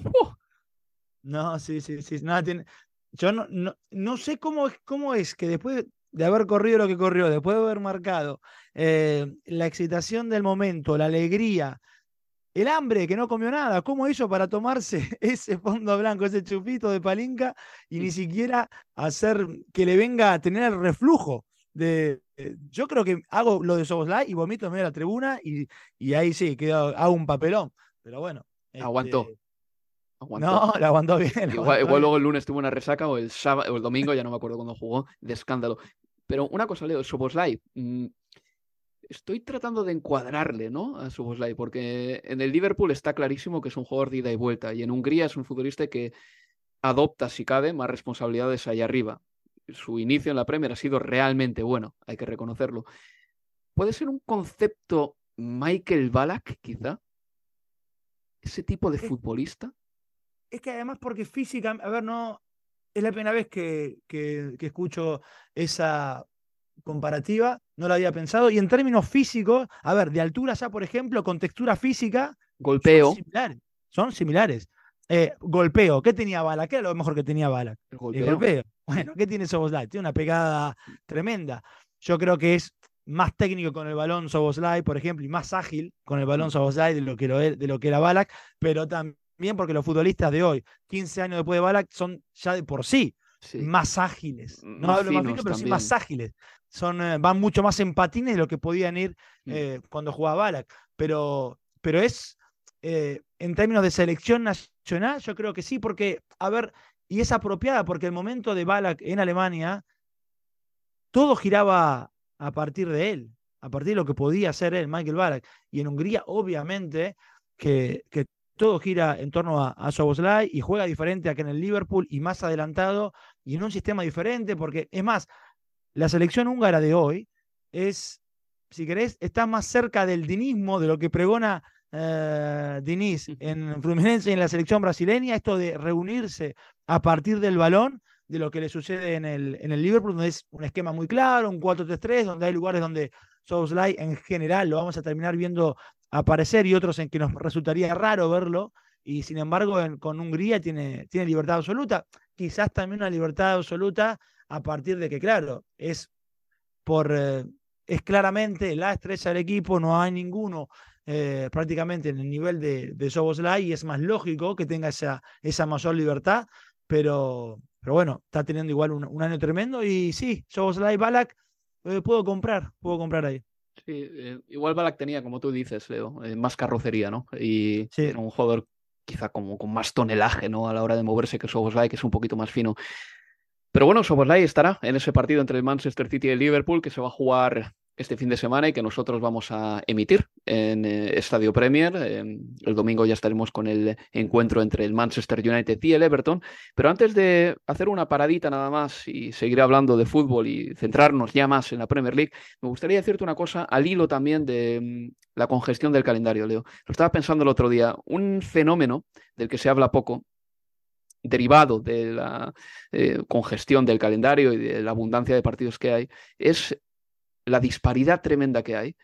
No, sí, sí, sí. Nada, tiene... Yo no, no, no sé cómo es, cómo es que después de haber corrido lo que corrió, después de haber marcado, eh, la excitación del momento, la alegría, el hambre que no comió nada, ¿cómo hizo para tomarse ese fondo blanco, ese chupito de palinca y ni siquiera hacer que le venga a tener el reflujo? De, eh, yo creo que hago lo de Soboslai y vomito en medio de la tribuna y, y ahí sí, quedo, hago un papelón. Pero bueno. Aguantó. Este, No, la aguantó bien. Igual, luego el lunes tuvo una resaca o el sábado o el domingo, ya no me acuerdo cuándo jugó, de escándalo. Pero una cosa, Leo, Soboslai, mm, estoy tratando de encuadrarle, ¿no? A Soboslai, porque en el Liverpool está clarísimo que es un jugador de ida y vuelta, y en Hungría es un futbolista que adopta, si cabe, más responsabilidades allá arriba. Su inicio en la Premier ha sido realmente bueno, hay que reconocerlo. ¿Puede ser un concepto Michael Ballack, quizá? ¿Ese tipo de futbolista? Es que además porque física, a ver, no, es la primera vez que, que, escucho esa comparativa, no lo había pensado. Y en términos físicos, a ver, de altura ya, por ejemplo, con textura física, golpeo. Son similares. Son similares. Eh, golpeo, ¿qué tenía Bala? ¿Qué es lo mejor que tenía Bala? El golpeo. Bueno, ¿qué tiene Soboslai? Tiene una pegada tremenda. Yo creo que es más técnico con el balón Soboslai, por ejemplo, y más ágil con el balón mm. Soboslai de lo que, de lo que era Balak, pero también bien porque los futbolistas de hoy, 15 años después de Balak, son ya de por sí, más ágiles. No hablo más fino, pero sí más ágiles. Son, eh, van mucho más en patines de lo que podían ir mm. eh, cuando jugaba Balak. Pero, pero es, eh, en términos de selección nacional, yo creo que sí, porque, a ver, y es apropiada, porque el momento de Balak en Alemania, todo giraba a partir de él, a partir de lo que podía hacer él, Michael Balak. Y en Hungría, obviamente, que, que todo gira en torno a, a Soboslai y juega diferente acá en el Liverpool y más adelantado y en un sistema diferente, porque es más, la selección húngara de hoy es, si querés, está más cerca del dinismo, de lo que pregona uh, Diniz en Fluminense y en la selección brasileña, esto de reunirse a partir del balón, de lo que le sucede en el, en el Liverpool, donde es un esquema muy claro, un 4-3-3, donde hay lugares donde Soboslai en general lo vamos a terminar viendo aparecer y otros en que nos resultaría raro verlo. Y sin embargo, con Hungría tiene, tiene libertad absoluta. Quizás también una libertad absoluta a partir de que, claro, es por eh, es claramente la estrella del equipo, no hay ninguno eh, prácticamente en el nivel de, de Soboslai y es más lógico que tenga esa, esa mayor libertad, pero, pero bueno, está teniendo igual un, año tremendo y sí, Soboslai Balak eh, puedo comprar, puedo comprar ahí. Sí, eh, igual Balak tenía, como tú dices, Leo, eh, más carrocería, ¿no? Y era un jugador quizá como con más tonelaje, ¿no? A la hora de moverse que Soboslai, que es un poquito más fino. Pero bueno, Soboslai estará en ese partido entre el Manchester City y el Liverpool que se va a jugar este fin de semana y que nosotros vamos a emitir en eh, Estadio Premier. el domingo ya estaremos con el encuentro entre el Manchester United y el Everton. Pero antes de hacer una paradita nada más y seguir hablando de fútbol y centrarnos ya más en la Premier League, me gustaría decirte una cosa al hilo también de mm, la congestión del calendario, Leo. Lo estaba pensando el otro día. Un fenómeno del que se habla poco derivado de la eh, congestión del calendario y de la abundancia de partidos que hay, es la disparidad tremenda que hay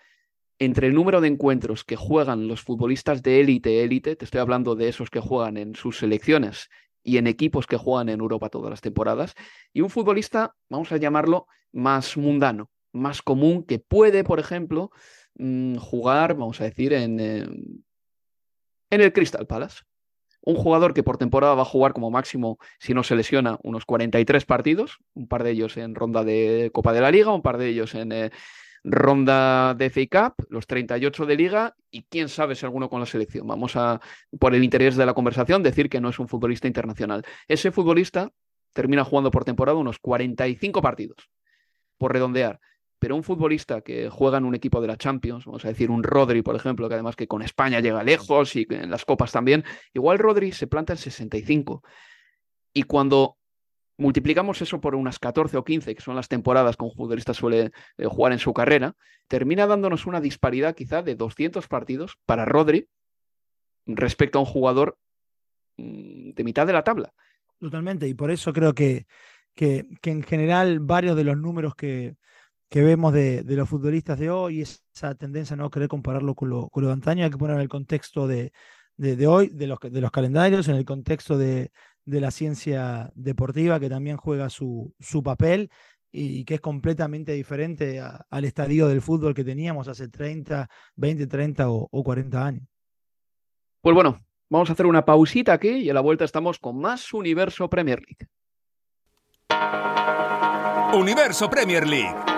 entre el número de encuentros que juegan los futbolistas de élite, élite, te estoy hablando de esos que juegan en sus selecciones y en equipos que juegan en Europa todas las temporadas, y un futbolista, vamos a llamarlo, más mundano, más común, que puede, por ejemplo, mm, jugar, vamos a decir, en, eh, en el Crystal Palace un jugador que por temporada va a jugar como máximo, si no se lesiona, unos 43 partidos, un par de ellos en ronda de Copa de la Liga, un par de ellos en eh, ronda de FA Cup, los 38 de Liga y quién sabe si alguno con la selección. Vamos a, por el interés de la conversación, decir que no es un futbolista internacional. Ese futbolista termina jugando por temporada unos 45 partidos, por redondear pero un futbolista que juega en un equipo de la Champions, vamos a decir un Rodri, por ejemplo, que además que con España llega lejos y en las copas también, igual Rodri se planta en 65. Y cuando multiplicamos eso por unas 14 o 15, que son las temporadas que un futbolista suele eh, jugar en su carrera, termina dándonos una disparidad quizá de 200 partidos para Rodri respecto a un jugador mm, de mitad de la tabla. Totalmente, y por eso creo que, que, que en general varios de los números que, que vemos de, los futbolistas de hoy, esa tendencia a no querer compararlo con lo, con lo de antaño, hay que poner en el contexto de, de, hoy, de los, de los calendarios, en el contexto de, la ciencia deportiva, que también juega su, su papel y, que es completamente diferente al estadio del fútbol que teníamos hace 30, 20, 30 o, o 40 años. Pues bueno, vamos a hacer una pausita aquí y a la vuelta estamos con más Universo Premier League. Universo Premier League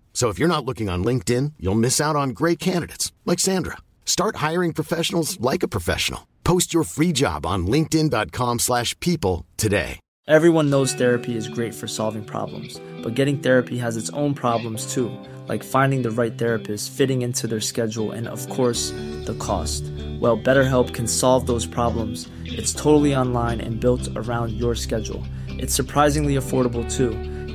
So if you're not looking on LinkedIn, you'll miss out on great candidates like Sandra. Start hiring professionals like a professional. Post your free job on linkedin.com/people today. Everyone knows therapy is great for solving problems, but getting therapy has its own problems too, like finding the right therapist, fitting into their schedule, and of course, the cost. Well, BetterHelp can solve those problems. It's totally online and built around your schedule. It's surprisingly affordable too.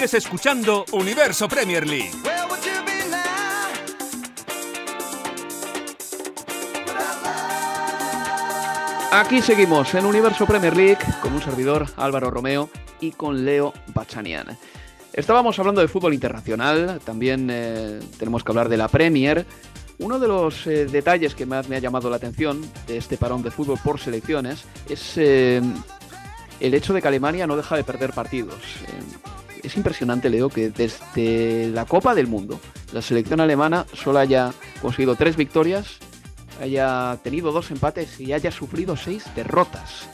Sigues escuchando Universo Premier League. Aquí seguimos en Universo Premier League con un servidor Álvaro Romeo y con Leo Bachanian. Estábamos hablando de fútbol internacional, también eh, tenemos que hablar de la Premier. Uno de los eh, detalles que más me ha llamado la atención de este parón de fútbol por selecciones es eh, el hecho de que Alemania no deja de perder partidos. Es impresionante, Leo, que desde la Copa del Mundo la selección alemana solo haya conseguido tres victorias, haya tenido dos empates y haya sufrido seis derrotas.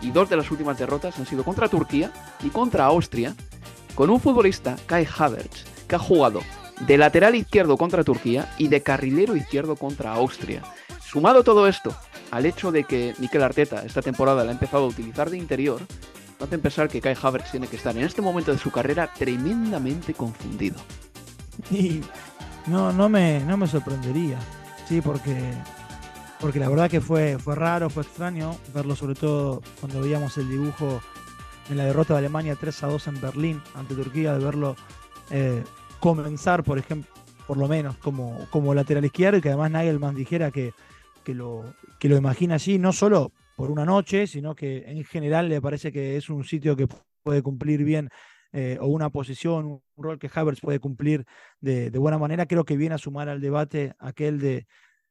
Y dos de las últimas derrotas han sido contra Turquía y contra Austria, con un futbolista, Kai Havertz, que ha jugado de lateral izquierdo contra Turquía y de carrilero izquierdo contra Austria. Sumado todo esto al hecho de que Mikel Arteta esta temporada la ha empezado a utilizar de interior, hacen pensar que Kai Havertz tiene que estar en este momento de su carrera tremendamente confundido. Y no, no me, no me sorprendería, sí, porque, porque la verdad que fue, fue raro, fue extraño verlo, sobre todo cuando veíamos el dibujo en la derrota de Alemania 3 a 2 en Berlín ante Turquía, de verlo eh, comenzar, por ejemplo, por lo menos como, como lateral izquierdo, y que además Nagelman dijera que, que, lo, que lo imagina allí, no solo por una noche, sino que en general le parece que es un sitio que puede cumplir bien eh, o una posición, un rol que Havertz puede cumplir de, de, buena manera, creo que viene a sumar al debate aquel de,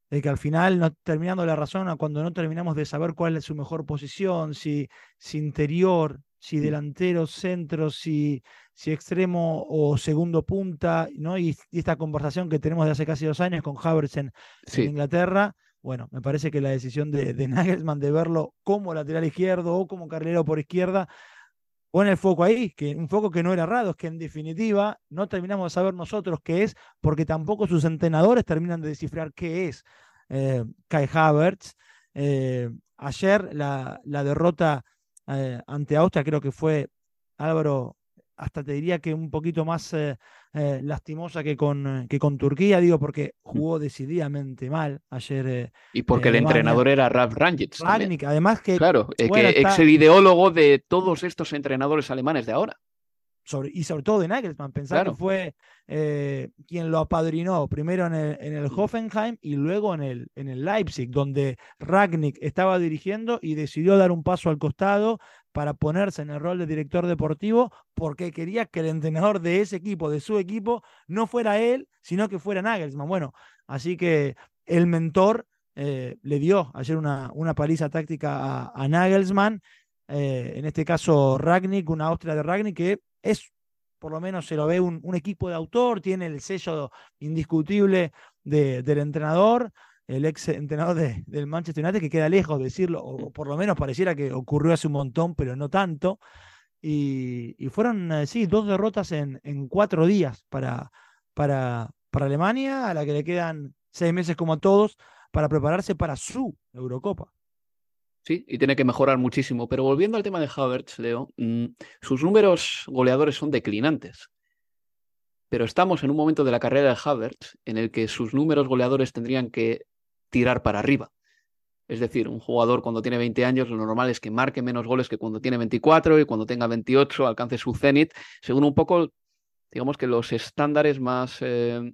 de, que al final, no terminando la razón, cuando no terminamos de saber cuál es su mejor posición, si, si interior, si delantero, centro, si, si extremo o segundo punta, ¿no? Y, y, esta conversación que tenemos de hace casi dos años con Havertz en, sí. en Inglaterra, bueno, me parece que la decisión de, de, Nagelsmann de verlo como lateral izquierdo o como carrilero por izquierda pone el foco ahí, que un foco que no era errado, es que en definitiva no terminamos de saber nosotros qué es, porque tampoco sus entrenadores terminan de descifrar qué es eh, Kai Havertz. Eh, ayer la, derrota eh, ante Austria creo que fue, Álvaro, hasta te diría que un poquito más eh, eh, lastimosa que con, que con Turquía, digo, porque jugó decididamente mal ayer. Eh, y porque el entrenador era Ralf Rangnick. Rangnick además que. Claro, que ex ideólogo de todos estos entrenadores alemanes de ahora. Sobre, y sobre todo de Nagelsmann, pensar claro. que fue eh, quien lo apadrinó primero en el, en el, Hoffenheim y luego en el, en el Leipzig, donde Ragnick estaba dirigiendo y decidió dar un paso al costado para ponerse en el rol de director deportivo porque quería que el entrenador de ese equipo, de su equipo, no fuera él, sino que fuera Nagelsmann. Bueno, así que el mentor eh, le dio ayer una, una paliza táctica a, a Nagelsmann, eh, en este caso Ragnick, una Austria de Ragnick que es, por lo menos se lo ve un, un equipo de autor, tiene el sello indiscutible de, del entrenador. el ex entrenador de, del Manchester United, que queda lejos de decirlo, o por lo menos pareciera que ocurrió hace un montón, pero no tanto. Y, y fueron, eh, sí, dos derrotas en, en cuatro días para, para, para Alemania, a la que le quedan seis meses como a todos para prepararse para su Eurocopa. Sí, y tiene que mejorar muchísimo. Pero volviendo al tema de Havertz, Leo, mm, sus números goleadores son declinantes. Pero estamos en un momento de la carrera de Havertz en el que sus números goleadores tendrían que tirar para arriba. Es decir, un jugador cuando tiene 20 años lo normal es que marque menos goles que cuando tiene 24 y cuando tenga 28 alcance su cenit, según un poco, digamos que los estándares más eh,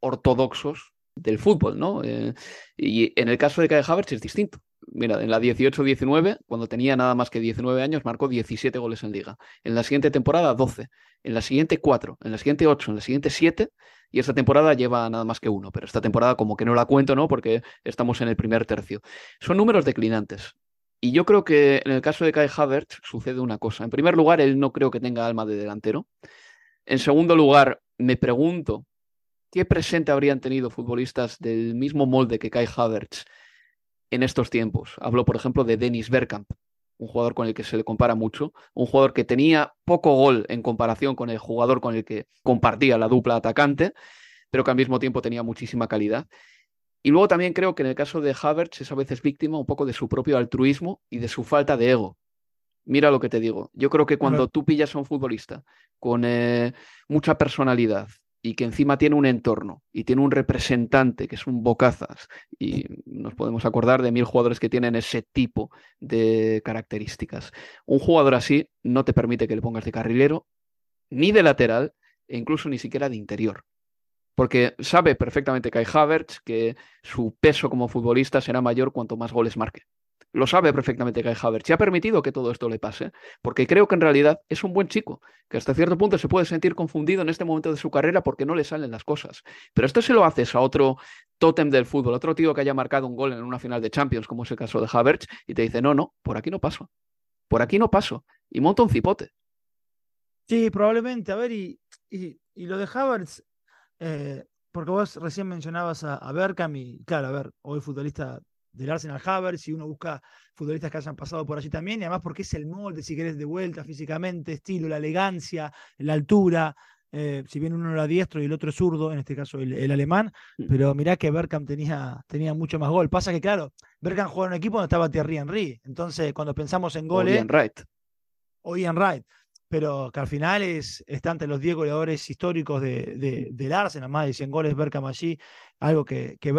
ortodoxos del fútbol, ¿no? Eh, y en el caso de Kai Havertz es distinto. Mira, en la 18-19, cuando tenía nada más que 19 años, marcó 17 goles en liga. En la siguiente temporada, 12. En la siguiente, 4. En la siguiente, 8. En la siguiente, 7. Y esta temporada lleva nada más que uno. Pero esta temporada como que no la cuento, ¿no? Porque estamos en el primer tercio. Son números declinantes. Y yo creo que en el caso de Kai Havertz sucede una cosa. En primer lugar, él no creo que tenga alma de delantero. En segundo lugar, me pregunto ¿Qué presente habrían tenido futbolistas del mismo molde que Kai Havertz en estos tiempos? Hablo, por ejemplo, de Dennis Bergkamp, un jugador con el que se le compara mucho, un jugador que tenía poco gol en comparación con el jugador con el que compartía la dupla atacante, pero que al mismo tiempo tenía muchísima calidad. Y luego también creo que en el caso de Havertz es a veces víctima un poco de su propio altruismo y de su falta de ego. Mira lo que te digo. Yo creo que cuando tú pillas a un futbolista con eh, mucha personalidad, y que encima tiene un entorno y tiene un representante que es un bocazas y nos podemos acordar de mil jugadores que tienen ese tipo de características. Un jugador así no te permite que le pongas de carrilero ni de lateral e incluso ni siquiera de interior. Porque sabe perfectamente Kai Havertz que su peso como futbolista será mayor cuanto más goles marque. Lo sabe perfectamente Kai Havertz y ha permitido que todo esto le pase, porque creo que en realidad es un buen chico, que hasta cierto punto se puede sentir confundido en este momento de su carrera porque no le salen las cosas. Pero esto se lo haces a otro tótem del fútbol, otro tío que haya marcado un gol en una final de Champions, como es el caso de Havertz, y te dice, no, no, por aquí no paso, por aquí no paso, y monta un cipote. Sí, probablemente. A ver, y, y, lo de Havertz, eh, porque vos recién mencionabas a, a Berkham y, claro, a ver, hoy futbolista del Arsenal Havertz, si uno busca futbolistas que hayan pasado por allí también, y además porque es el molde, si querés, de vuelta físicamente, estilo, la elegancia, la altura, eh, si bien uno era diestro y el otro es zurdo, en este caso el, alemán, mm. pero mirá que Berkham tenía, tenía mucho más gol. Pasa que, claro, Berkham jugaba en un equipo donde estaba Thierry Henry, entonces cuando pensamos en goles... O Ian Wright. O Ian Wright pero que al final es, está entre los 10 goleadores históricos de, de, del Arsenal, más de 100 goles Berkham allí, algo que, que,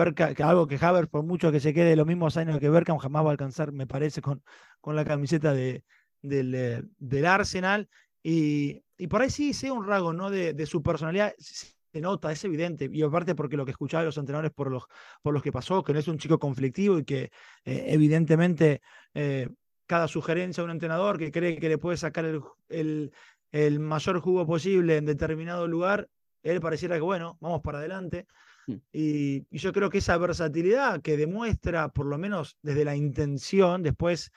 algo que Havertz, por mucho que se quede los mismos años que Berkham, jamás va a alcanzar, me parece, con, con la camiseta de, del, eh, del Arsenal. Y, y, por ahí sí sé un rasgo ¿no? de, de, su personalidad, se nota, es evidente, y aparte porque lo que escuchaba de los entrenadores por los, por los que pasó, que no es un chico conflictivo y que eh, evidentemente... Eh, cada sugerencia a un entrenador que cree que le puede sacar el, el, mayor jugo posible en determinado lugar, él pareciera que, bueno, vamos para adelante. Mm. Y, yo creo que esa versatilidad que demuestra, por lo menos desde la intención, después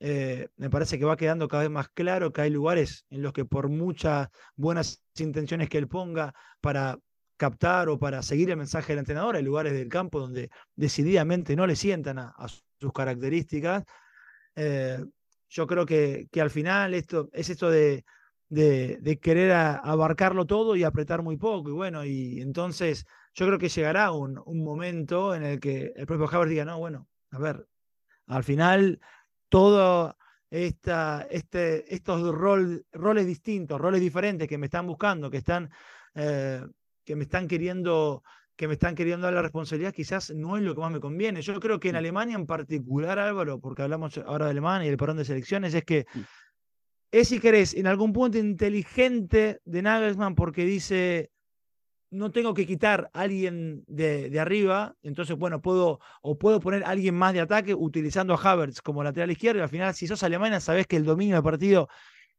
eh, me parece que va quedando cada vez más claro que hay lugares en los que por muchas buenas intenciones que él ponga para captar o para seguir el mensaje del entrenador, hay lugares del campo donde decididamente no le sientan a sus características eh, yo creo que, que, al final esto es esto de, de, querer abarcarlo todo y apretar muy poco. Y bueno, y entonces yo creo que llegará un, un momento en el que el propio Havertz diga, no, bueno, a ver, al final todo esta, este, estos rol, roles distintos, roles diferentes que me están buscando, que están, eh, que me están queriendo que me están queriendo dar la responsabilidad, quizás no es lo que más me conviene. Yo creo que en mm. Alemania en particular, Álvaro, porque hablamos ahora de Alemania y el parón de selecciones, es que mm. es, si querés, en algún punto inteligente de Nagelsmann porque dice, no tengo que quitar a alguien de, de, arriba, entonces, bueno, puedo, o puedo poner a alguien más de ataque utilizando a Havertz como lateral izquierdo, y al final, si sos alemana, sabés que el dominio del partido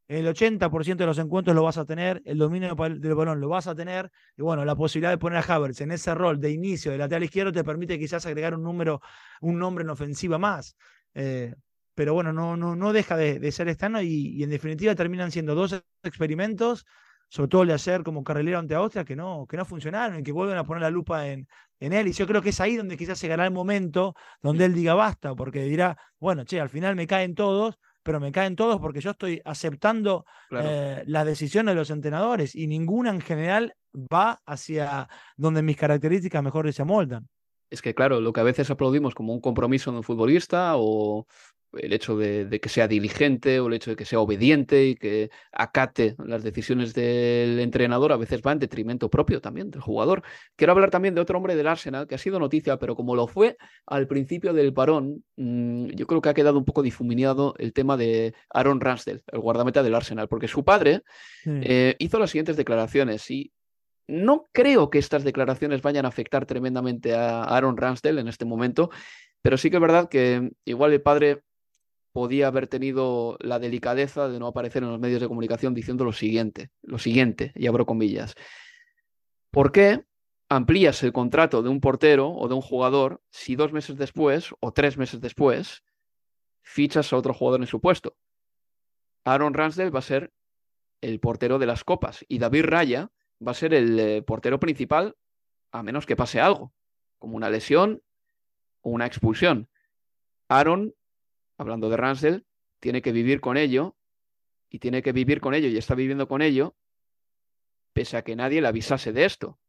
el 80% de los encuentros lo vas a tener, el dominio del balón lo vas a tener, y bueno, la posibilidad de poner a Havertz en ese rol de inicio de lateral izquierdo te permite quizás agregar un número, un nombre en ofensiva más. Eh, pero bueno, no, no, no deja de, ser estano y, y, en definitiva terminan siendo dos experimentos sobre todo el de ayer como carrilero ante Austria, que no, que no funcionaron y que vuelven a poner la lupa en, en él. Y yo creo que es ahí donde quizás llegará el momento donde él diga basta, porque dirá, bueno, che, al final me caen todos, pero me caen todos porque yo estoy aceptando Claro. eh, las decisiones de los entrenadores y ninguna en general va hacia donde mis características mejor se amoldan. Es que, claro, lo que a veces aplaudimos como un compromiso de un futbolista o el hecho de, de que sea diligente o el hecho de que sea obediente y que acate las decisiones del entrenador, a veces va en detrimento propio también del jugador. Quiero hablar también de otro hombre del Arsenal que ha sido noticia, pero como lo fue al principio del parón, mm, yo creo que ha quedado un poco difuminado el tema de Aaron Ramsdale, el guardameta del Arsenal, porque su padre Sí. eh, hizo las siguientes declaraciones y no creo que estas declaraciones vayan a afectar tremendamente a Aaron Ramsdale en este momento, pero sí que es verdad que igual el padre podía haber tenido la delicadeza de no aparecer en los medios de comunicación diciendo lo siguiente, lo siguiente, y abro comillas. ¿Por qué amplías el contrato de un portero o de un jugador si dos meses después o tres meses después fichas a otro jugador en su puesto? Aaron Ramsdale va a ser el portero de las copas y David Raya va a ser el eh, portero principal a menos que pase algo, como una lesión o una expulsión. Aaron, hablando de Ramsdale, tiene que vivir con ello y tiene que vivir con ello y está viviendo con ello pese a que nadie le avisase de esto.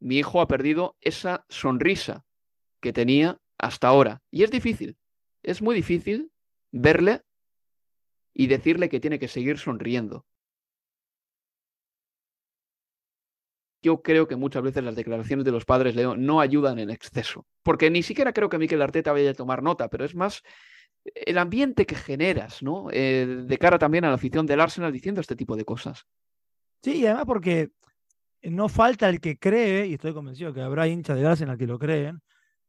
Mi hijo ha perdido esa sonrisa que tenía hasta ahora y es difícil, es muy difícil verle y decirle que tiene que seguir sonriendo. Yo creo que muchas veces las declaraciones de los padres, Leo, no ayudan en exceso. Porque ni siquiera creo que Mikel Arteta vaya a tomar nota, pero es más el ambiente que generas, ¿no? Eh, de cara también a la afición del Arsenal diciendo este tipo de cosas. Sí, y además porque no falta el que cree, y estoy convencido que habrá hinchas de Arsenal que lo creen,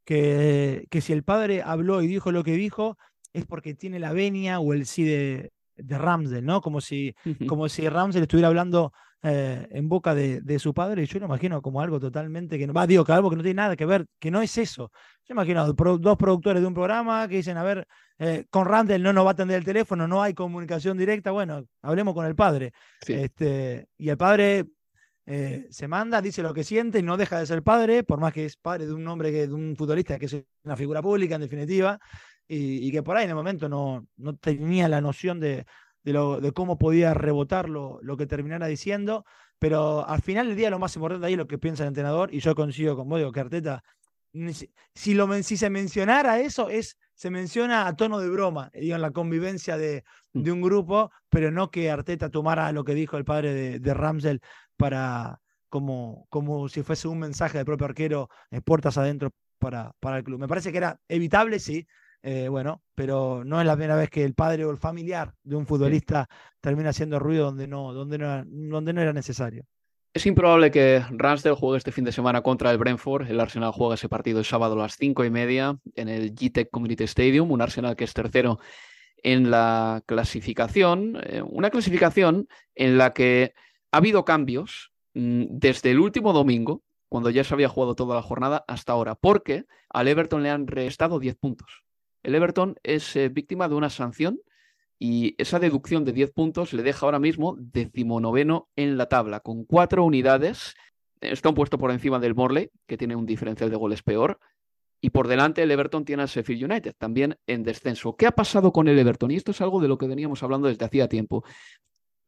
que, que si el padre habló y dijo lo que dijo, es porque tiene la venia o el sí de, de Ramsdale, ¿no? Como si, como si Ramsdale estuviera hablando eh, en boca de, de su padre, y yo lo imagino como algo totalmente que no va, digo, que algo que no tiene nada que ver, que no es eso. Yo imagino dos productores de un programa que dicen, a ver, eh, con Ramsdale no nos va a atender el teléfono, no hay comunicación directa, bueno, hablemos con el padre. Sí. Este, y el padre eh, se manda, dice lo que siente y no deja de ser padre, por más que es padre de un hombre, que, de un futbolista que es una figura pública en definitiva, y, y que por ahí en el momento no, no tenía la noción de, de, lo, de cómo podía rebotar lo, lo que terminara diciendo, pero al final del día lo más importante ahí es lo que piensa el entrenador, y yo coincido con vos, digo que Arteta, si, lo, si se mencionara eso, es, se menciona a tono de broma, digo, en la convivencia de, de un grupo, pero no que Arteta tomara lo que dijo el padre de, de Ramsdale para como, como si fuese un mensaje del propio arquero, eh, puertas adentro para, para el club. Me parece que era evitable, sí, eh, bueno, pero no es la primera vez que el padre o el familiar de un futbolista termina haciendo ruido donde no, donde no, era, donde no era necesario. Es improbable que Ramsdale juegue este fin de semana contra el Brentford. El Arsenal juega ese partido el sábado a las cinco y media en el GTEC Community Stadium. Un Arsenal que es tercero en la clasificación. eh, una clasificación en la que ha habido cambios mm, desde el último domingo, cuando ya se había jugado toda la jornada, hasta ahora, porque al Everton le han restado 10 puntos. El Everton es eh, víctima de una sanción y esa deducción de 10 puntos le deja ahora mismo decimonoveno en la tabla, con cuatro unidades. Está un puesto por encima del Morley, que tiene un diferencial de goles peor. Y por delante el Everton tiene al Sheffield United, también en descenso. ¿Qué ha pasado con el Everton? Y esto es algo de lo que veníamos hablando desde hacía tiempo.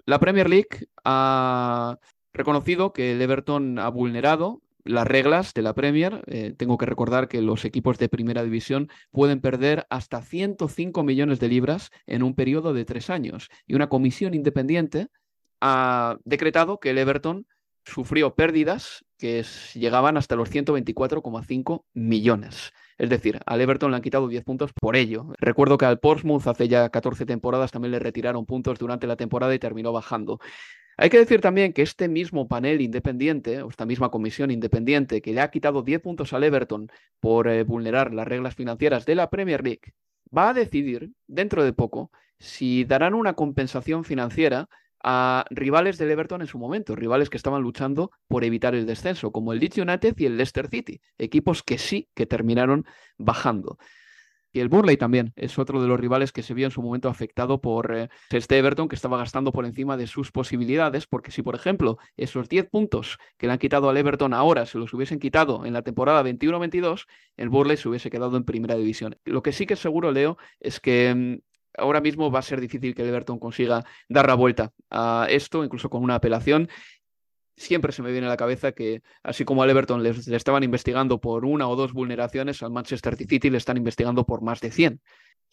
La Premier League ha reconocido que el Everton ha vulnerado las reglas de la Premier. Eh, tengo que recordar que los equipos de primera división pueden perder hasta 105 millones de libras en un periodo de tres años. Y una comisión independiente ha decretado que el Everton sufrió pérdidas que llegaban hasta los 124,5 millones. Es decir, al Everton le han quitado 10 puntos por ello. Recuerdo que al Portsmouth hace ya 14 temporadas también le retiraron puntos durante la temporada y terminó bajando. Hay que decir también que este mismo panel independiente, o esta misma comisión independiente, que le ha quitado 10 puntos al Everton por eh, vulnerar las reglas financieras de la Premier League, va a decidir dentro de poco si darán una compensación financiera a rivales del Everton en su momento, rivales que estaban luchando por evitar el descenso, como el Leeds United y el Leicester City, equipos que sí que terminaron bajando. Y el Burley también es otro de los rivales que se vio en su momento afectado por este Everton que estaba gastando por encima de sus posibilidades, porque si, por ejemplo, esos 10 puntos que le han quitado al Everton ahora se los hubiesen quitado en la temporada 21-22, el Burley se hubiese quedado en primera división. Lo que sí que es seguro, Leo, es que mm, ahora mismo va a ser difícil que el Everton consiga dar la vuelta a esto, incluso con una apelación siempre se me viene a la cabeza que, así como al Everton le, estaban investigando por una o dos vulneraciones, al Manchester City le están investigando por más de 100.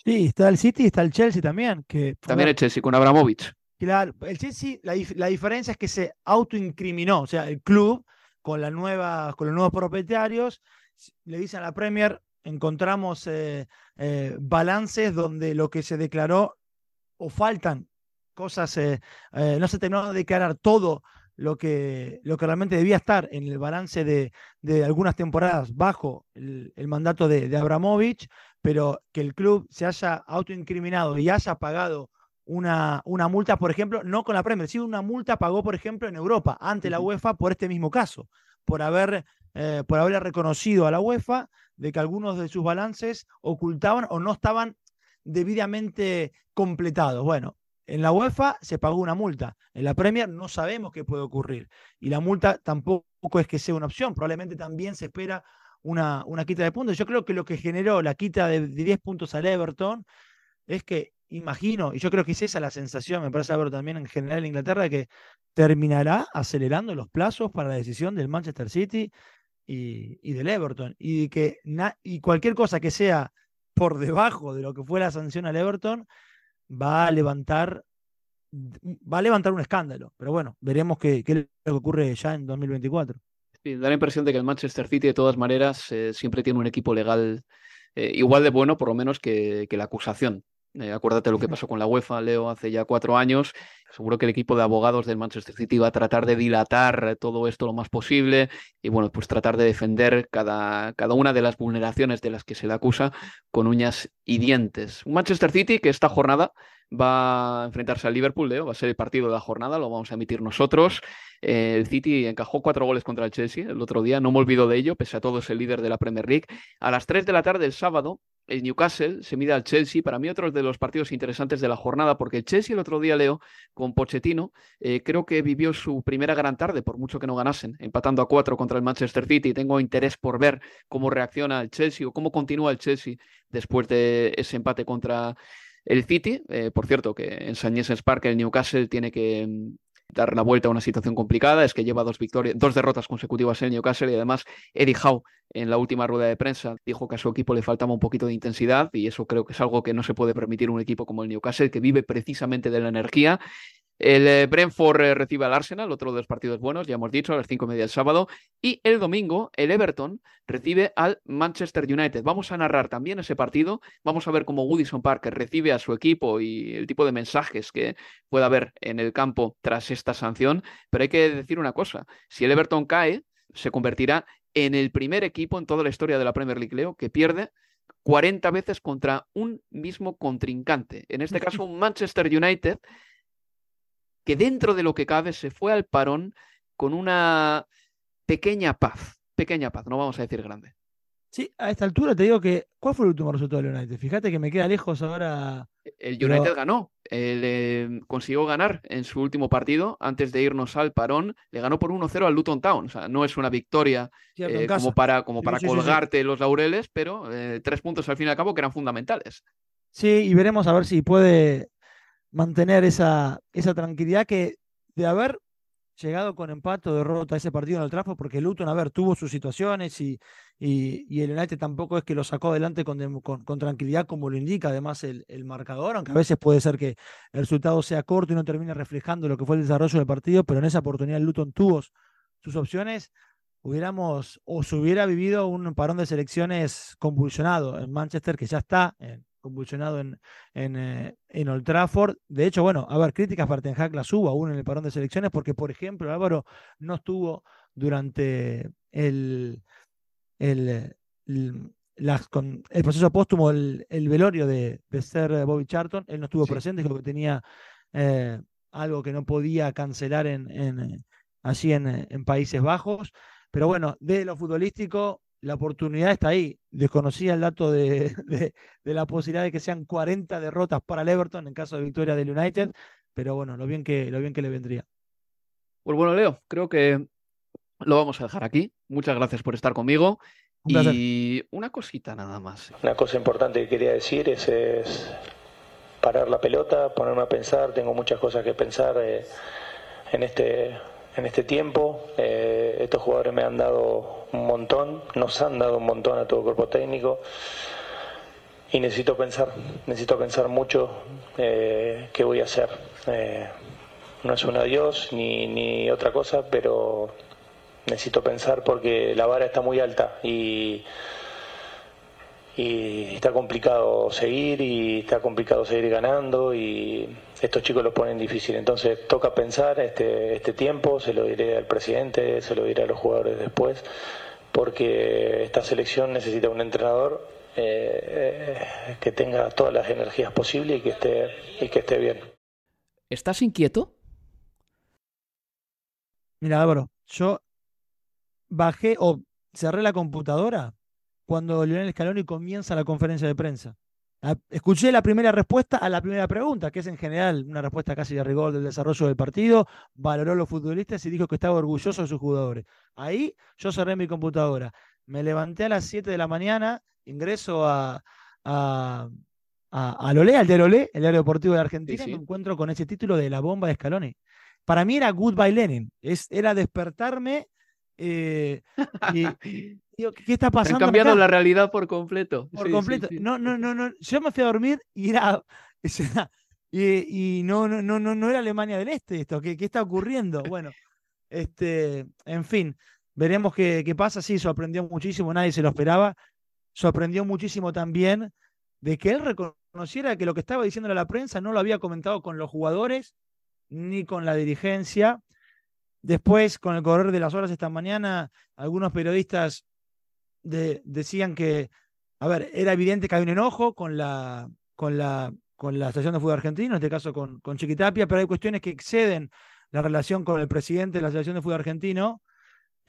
Sí, está el City y está el Chelsea también. Que, también el Chelsea con Abramovich. Claro, el Chelsea, la, la, diferencia es que se autoincriminó, o sea, el club con, la nueva, con los nuevos propietarios le dicen a la Premier, encontramos eh, eh, balances donde lo que se declaró o faltan cosas, eh, no se terminó de declarar todo lo que, lo que realmente debía estar en el balance de, de algunas temporadas bajo el, mandato de, de, Abramovich, pero que el club se haya autoincriminado y haya pagado una, una multa, por ejemplo, no con la Premier, sino una multa pagó, por ejemplo, en Europa, ante la UEFA por este mismo caso, por haber, eh, por haberle reconocido a la UEFA de que algunos de sus balances ocultaban o no estaban debidamente completados. Bueno, en la UEFA se pagó una multa, en la Premier no sabemos qué puede ocurrir y la multa tampoco es que sea una opción, probablemente también se espera una, una quita de puntos. Yo creo que lo que generó la quita de, 10 puntos al Everton es que, imagino, y yo creo que es esa la sensación, me parece Everton también en general en Inglaterra, de que terminará acelerando los plazos para la decisión del Manchester City y, del Everton. Y, que y cualquier cosa que sea por debajo de lo que fue la sanción al Everton, va a levantar va a levantar un escándalo, pero bueno, veremos qué, qué ocurre ya en 2024. Sí, da la impresión de que el Manchester City, de todas maneras, eh, siempre tiene un equipo legal eh, igual de bueno, por lo menos, que, que la acusación. Eh, acuérdate lo que pasó con la UEFA, Leo, hace ya cuatro años. Seguro que el equipo de abogados del Manchester City va a tratar de dilatar todo esto lo más posible y, bueno, pues tratar de defender cada, cada una de las vulneraciones de las que se le acusa con uñas y dientes. Un Manchester City que esta jornada va a enfrentarse al Liverpool, Leo, va a ser el partido de la jornada, lo vamos a emitir nosotros. Eh, el City encajó cuatro goles contra el Chelsea el otro día, no me olvido de ello, pese a todo es el líder de la Premier League. A las 3 de la tarde del sábado, el Newcastle se mide al Chelsea, para mí otro de los partidos interesantes de la jornada, porque el Chelsea el otro día, Leo, con Pochettino, eh, creo que vivió su primera gran tarde, por mucho que no ganasen, empatando a cuatro contra el Manchester City. Tengo interés por ver cómo reacciona el Chelsea o cómo continúa el Chelsea después de ese empate contra el City, eh, por cierto, que en St. James's Park el Newcastle tiene que mm, dar la vuelta a una situación complicada, es que lleva dos victorias, dos derrotas consecutivas en Newcastle y además Eddie Howe en la última rueda de prensa dijo que a su equipo le faltaba un poquito de intensidad y eso creo que es algo que no se puede permitir un equipo como el Newcastle que vive precisamente de la energía el eh, Brentford eh, recibe al Arsenal, otro de los partidos buenos, ya hemos dicho, a las cinco y media del sábado. Y el domingo, el Everton recibe al Manchester United. Vamos a narrar también ese partido. Vamos a ver cómo Woodison Park recibe a su equipo y el tipo de mensajes que pueda haber en el campo tras esta sanción. Pero hay que decir una cosa: si el Everton cae, se convertirá en el primer equipo en toda la historia de la Premier League, Leo, que pierde 40 veces contra un mismo contrincante. En este caso, Manchester United que dentro de lo que cabe se fue al parón con una pequeña paz, pequeña paz, no vamos a decir grande. Sí, a esta altura te digo que, ¿cuál fue el último resultado del United? Fíjate que me queda lejos ahora. El United ganó, eh, consiguió ganar en su último partido antes de irnos al parón, le ganó por 1-0 al Luton Town, o sea, no es una victoria eh, como para, como para colgarte los laureles, pero eh, tres puntos al fin y al cabo que eran fundamentales. Sí, y veremos a ver si puede mantener esa, esa tranquilidad que de haber llegado con empate o derrota ese partido en el Trafford, porque Luton, a ver, tuvo sus situaciones y, y, el United tampoco es que lo sacó adelante con, con, tranquilidad como lo indica además el, el, marcador, aunque a veces puede ser que el resultado sea corto y no termine reflejando lo que fue el desarrollo del partido, pero en esa oportunidad Luton tuvo sus opciones, hubiéramos o se hubiera vivido un parón de selecciones convulsionado en Manchester, que ya está en, convulsionado en, en, eh, en, Old Trafford. De hecho, bueno, a ver, críticas para Ten Hag las hubo aún en el parón de selecciones, porque, por ejemplo, Álvaro no estuvo durante el, el, las, con el proceso póstumo, el, el velorio de, de, ser Bobby Charlton. Él no estuvo presente, creo que tenía eh, algo que no podía cancelar en, en, allí en, en Países Bajos. Pero bueno, de lo futbolístico, la oportunidad está ahí. Desconocía el dato de, de, de, la posibilidad de que sean 40 derrotas para el Everton en caso de victoria del United, pero bueno, lo bien que, lo bien que le vendría. Pues bueno, Leo, creo que lo vamos a dejar aquí. Muchas gracias por estar conmigo. Un. Y una cosita nada más. Una cosa importante que quería decir es, es parar la pelota, ponerme a pensar. Tengo muchas cosas que pensar eh, en, este, en este tiempo. Eh, estos jugadores me han dado un montón, nos han dado un montón a todo el cuerpo técnico. Y necesito pensar, necesito pensar mucho eh, qué voy a hacer. Eh, no es un adiós ni, ni otra cosa, pero necesito pensar porque la vara está muy alta y, y está complicado seguir y está complicado seguir ganando y estos chicos lo ponen difícil. Entonces toca pensar este, este tiempo, se lo diré al presidente, se lo diré a los jugadores después, porque esta selección necesita un entrenador eh, eh, que tenga todas las energías posibles y que esté, y que esté bien. ¿Estás inquieto? Mira, Álvaro, yo bajé o cerré la computadora cuando Lionel Scaloni comienza la conferencia de prensa. A- Escuché la primera respuesta a la primera pregunta, que es en general una respuesta casi de rigor del desarrollo del partido, valoró a los futbolistas y dijo que estaba orgulloso de sus jugadores. Ahí yo cerré mi computadora. Me levanté a las 7 de la mañana, ingreso a, a, a, a Lolé, al diario Olé, el diario deportivo de Argentina, Sí, y me encuentro con ese título de La bomba de Scaloni. Para mí era Goodbye Lenin, es, era despertarme eh, y digo, ¿qué está Te han pasando? cambiado acá? la realidad por completo. por Sí, completo. sí. No, no, no, no. Yo me fui a dormir y era. y, y no, no, no, no, no era Alemania del Este esto. ¿Qué, qué está ocurriendo? Bueno, este, en fin, veremos qué, qué pasa. Sí, sorprendió muchísimo, nadie se lo esperaba. Sorprendió muchísimo también de que él reconociera que lo que estaba diciendo a la prensa no lo había comentado con los jugadores ni con la dirigencia. Después, con el correr de las horas esta mañana, algunos periodistas de- decían que, a ver, era evidente que hay un enojo con la, con la, con la Asociación de Fútbol Argentino, en este caso con, con Chiquitapia, pero hay cuestiones que exceden la relación con el presidente de la Asociación de Fútbol Argentino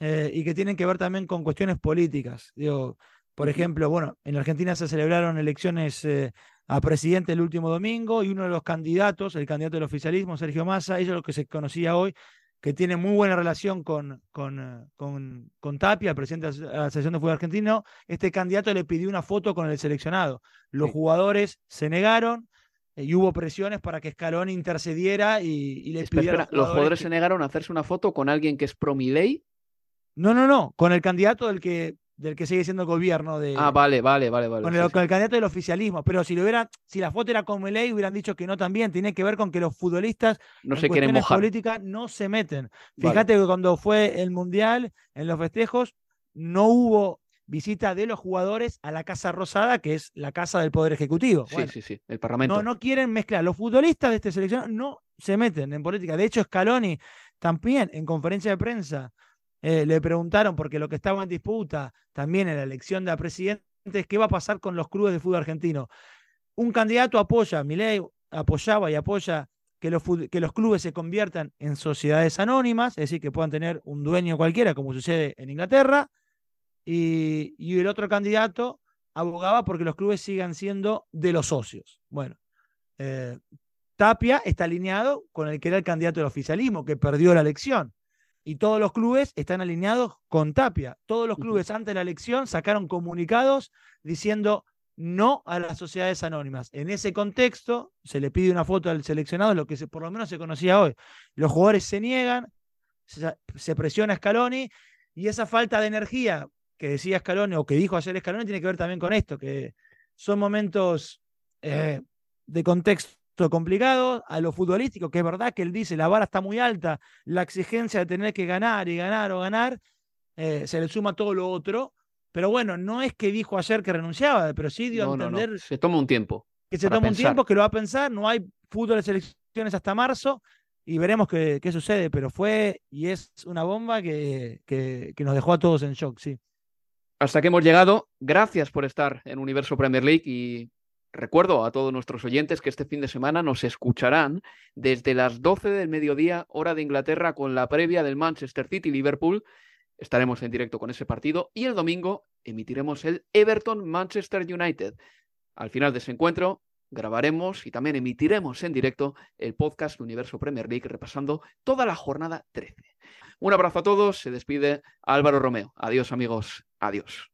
eh, y que tienen que ver también con cuestiones políticas. Digo, por ejemplo, bueno, en Argentina se celebraron elecciones eh, a presidente el último domingo y uno de los candidatos, el candidato del oficialismo, Sergio Massa, eso es lo que se conocía hoy, que tiene muy buena relación con, con, eh, con, con Tapia, el presidente de la Asociación de Fútbol Argentino. Este candidato le pidió una foto con el seleccionado. Los Sí. jugadores se negaron eh, y hubo presiones para que Scaloni intercediera y, y le Espera, pidiera los jugadores que- se negaron a hacerse una foto con alguien que es pro Milei. No, no, no, con el candidato del que, del que sigue siendo gobierno. De, Ah, vale, vale, vale, vale. con, el, sí. con el candidato del oficialismo. Pero si lo hubiera, si la foto era con Milei, hubieran dicho que no también. Tiene que ver con que los futbolistas No en se quieren mojar. políticas no se meten. Vale. Fíjate que cuando fue el Mundial, en los festejos, no hubo visita de los jugadores a la Casa Rosada, que es la casa del Poder Ejecutivo. Sí, Bueno, sí, sí. El Parlamento. no, no quieren mezclar. Los futbolistas de esta selección no se meten en política. De hecho, Scaloni también en conferencia de prensa eh, le preguntaron, porque lo que estaba en disputa también en la elección de a presidente es qué va a pasar con los clubes de fútbol argentino. Un candidato apoya, Milei apoyaba y apoya que los, que los clubes se conviertan en sociedades anónimas, es decir, que puedan tener un dueño cualquiera, como sucede en Inglaterra, y, y el otro candidato abogaba porque los clubes sigan siendo de los socios. Bueno, eh, Tapia está alineado con el que era el candidato del oficialismo, que perdió la elección. Y todos los clubes están alineados con Tapia. Todos los clubes antes de la elección sacaron comunicados diciendo no a las sociedades anónimas. En ese contexto, se le pide una foto al seleccionado, lo que se- por lo menos se conocía hoy. Los jugadores se niegan, se, se presiona a Scaloni, y esa falta de energía que decía Scaloni o que dijo ayer Scaloni tiene que ver también con esto, que son momentos eh, de contexto complicados a lo futbolístico, que es verdad que él dice la vara está muy alta, la exigencia de tener que ganar y ganar o ganar, eh, se le suma todo lo otro. Pero bueno, no es que dijo ayer que renunciaba, pero sí dio No, a no, no. entender Se toma un tiempo. que se toma un tiempo, que lo va a pensar, no hay fútbol de selecciones hasta marzo y veremos qué, qué sucede, pero fue y es una bomba que, que, que nos dejó a todos en shock, sí. Hasta que hemos llegado. Gracias por estar en Universo Premier League y recuerdo a todos nuestros oyentes que este fin de semana nos escucharán desde las 12 del mediodía, hora de Inglaterra, con la previa del Manchester City-Liverpool estaremos en directo con ese partido y el domingo emitiremos el Everton Manchester United. Al final de ese encuentro grabaremos y también emitiremos en directo el podcast Universo Premier League repasando toda la jornada 13. Un abrazo a todos, se despide Álvaro Romeo. Adiós amigos, adiós.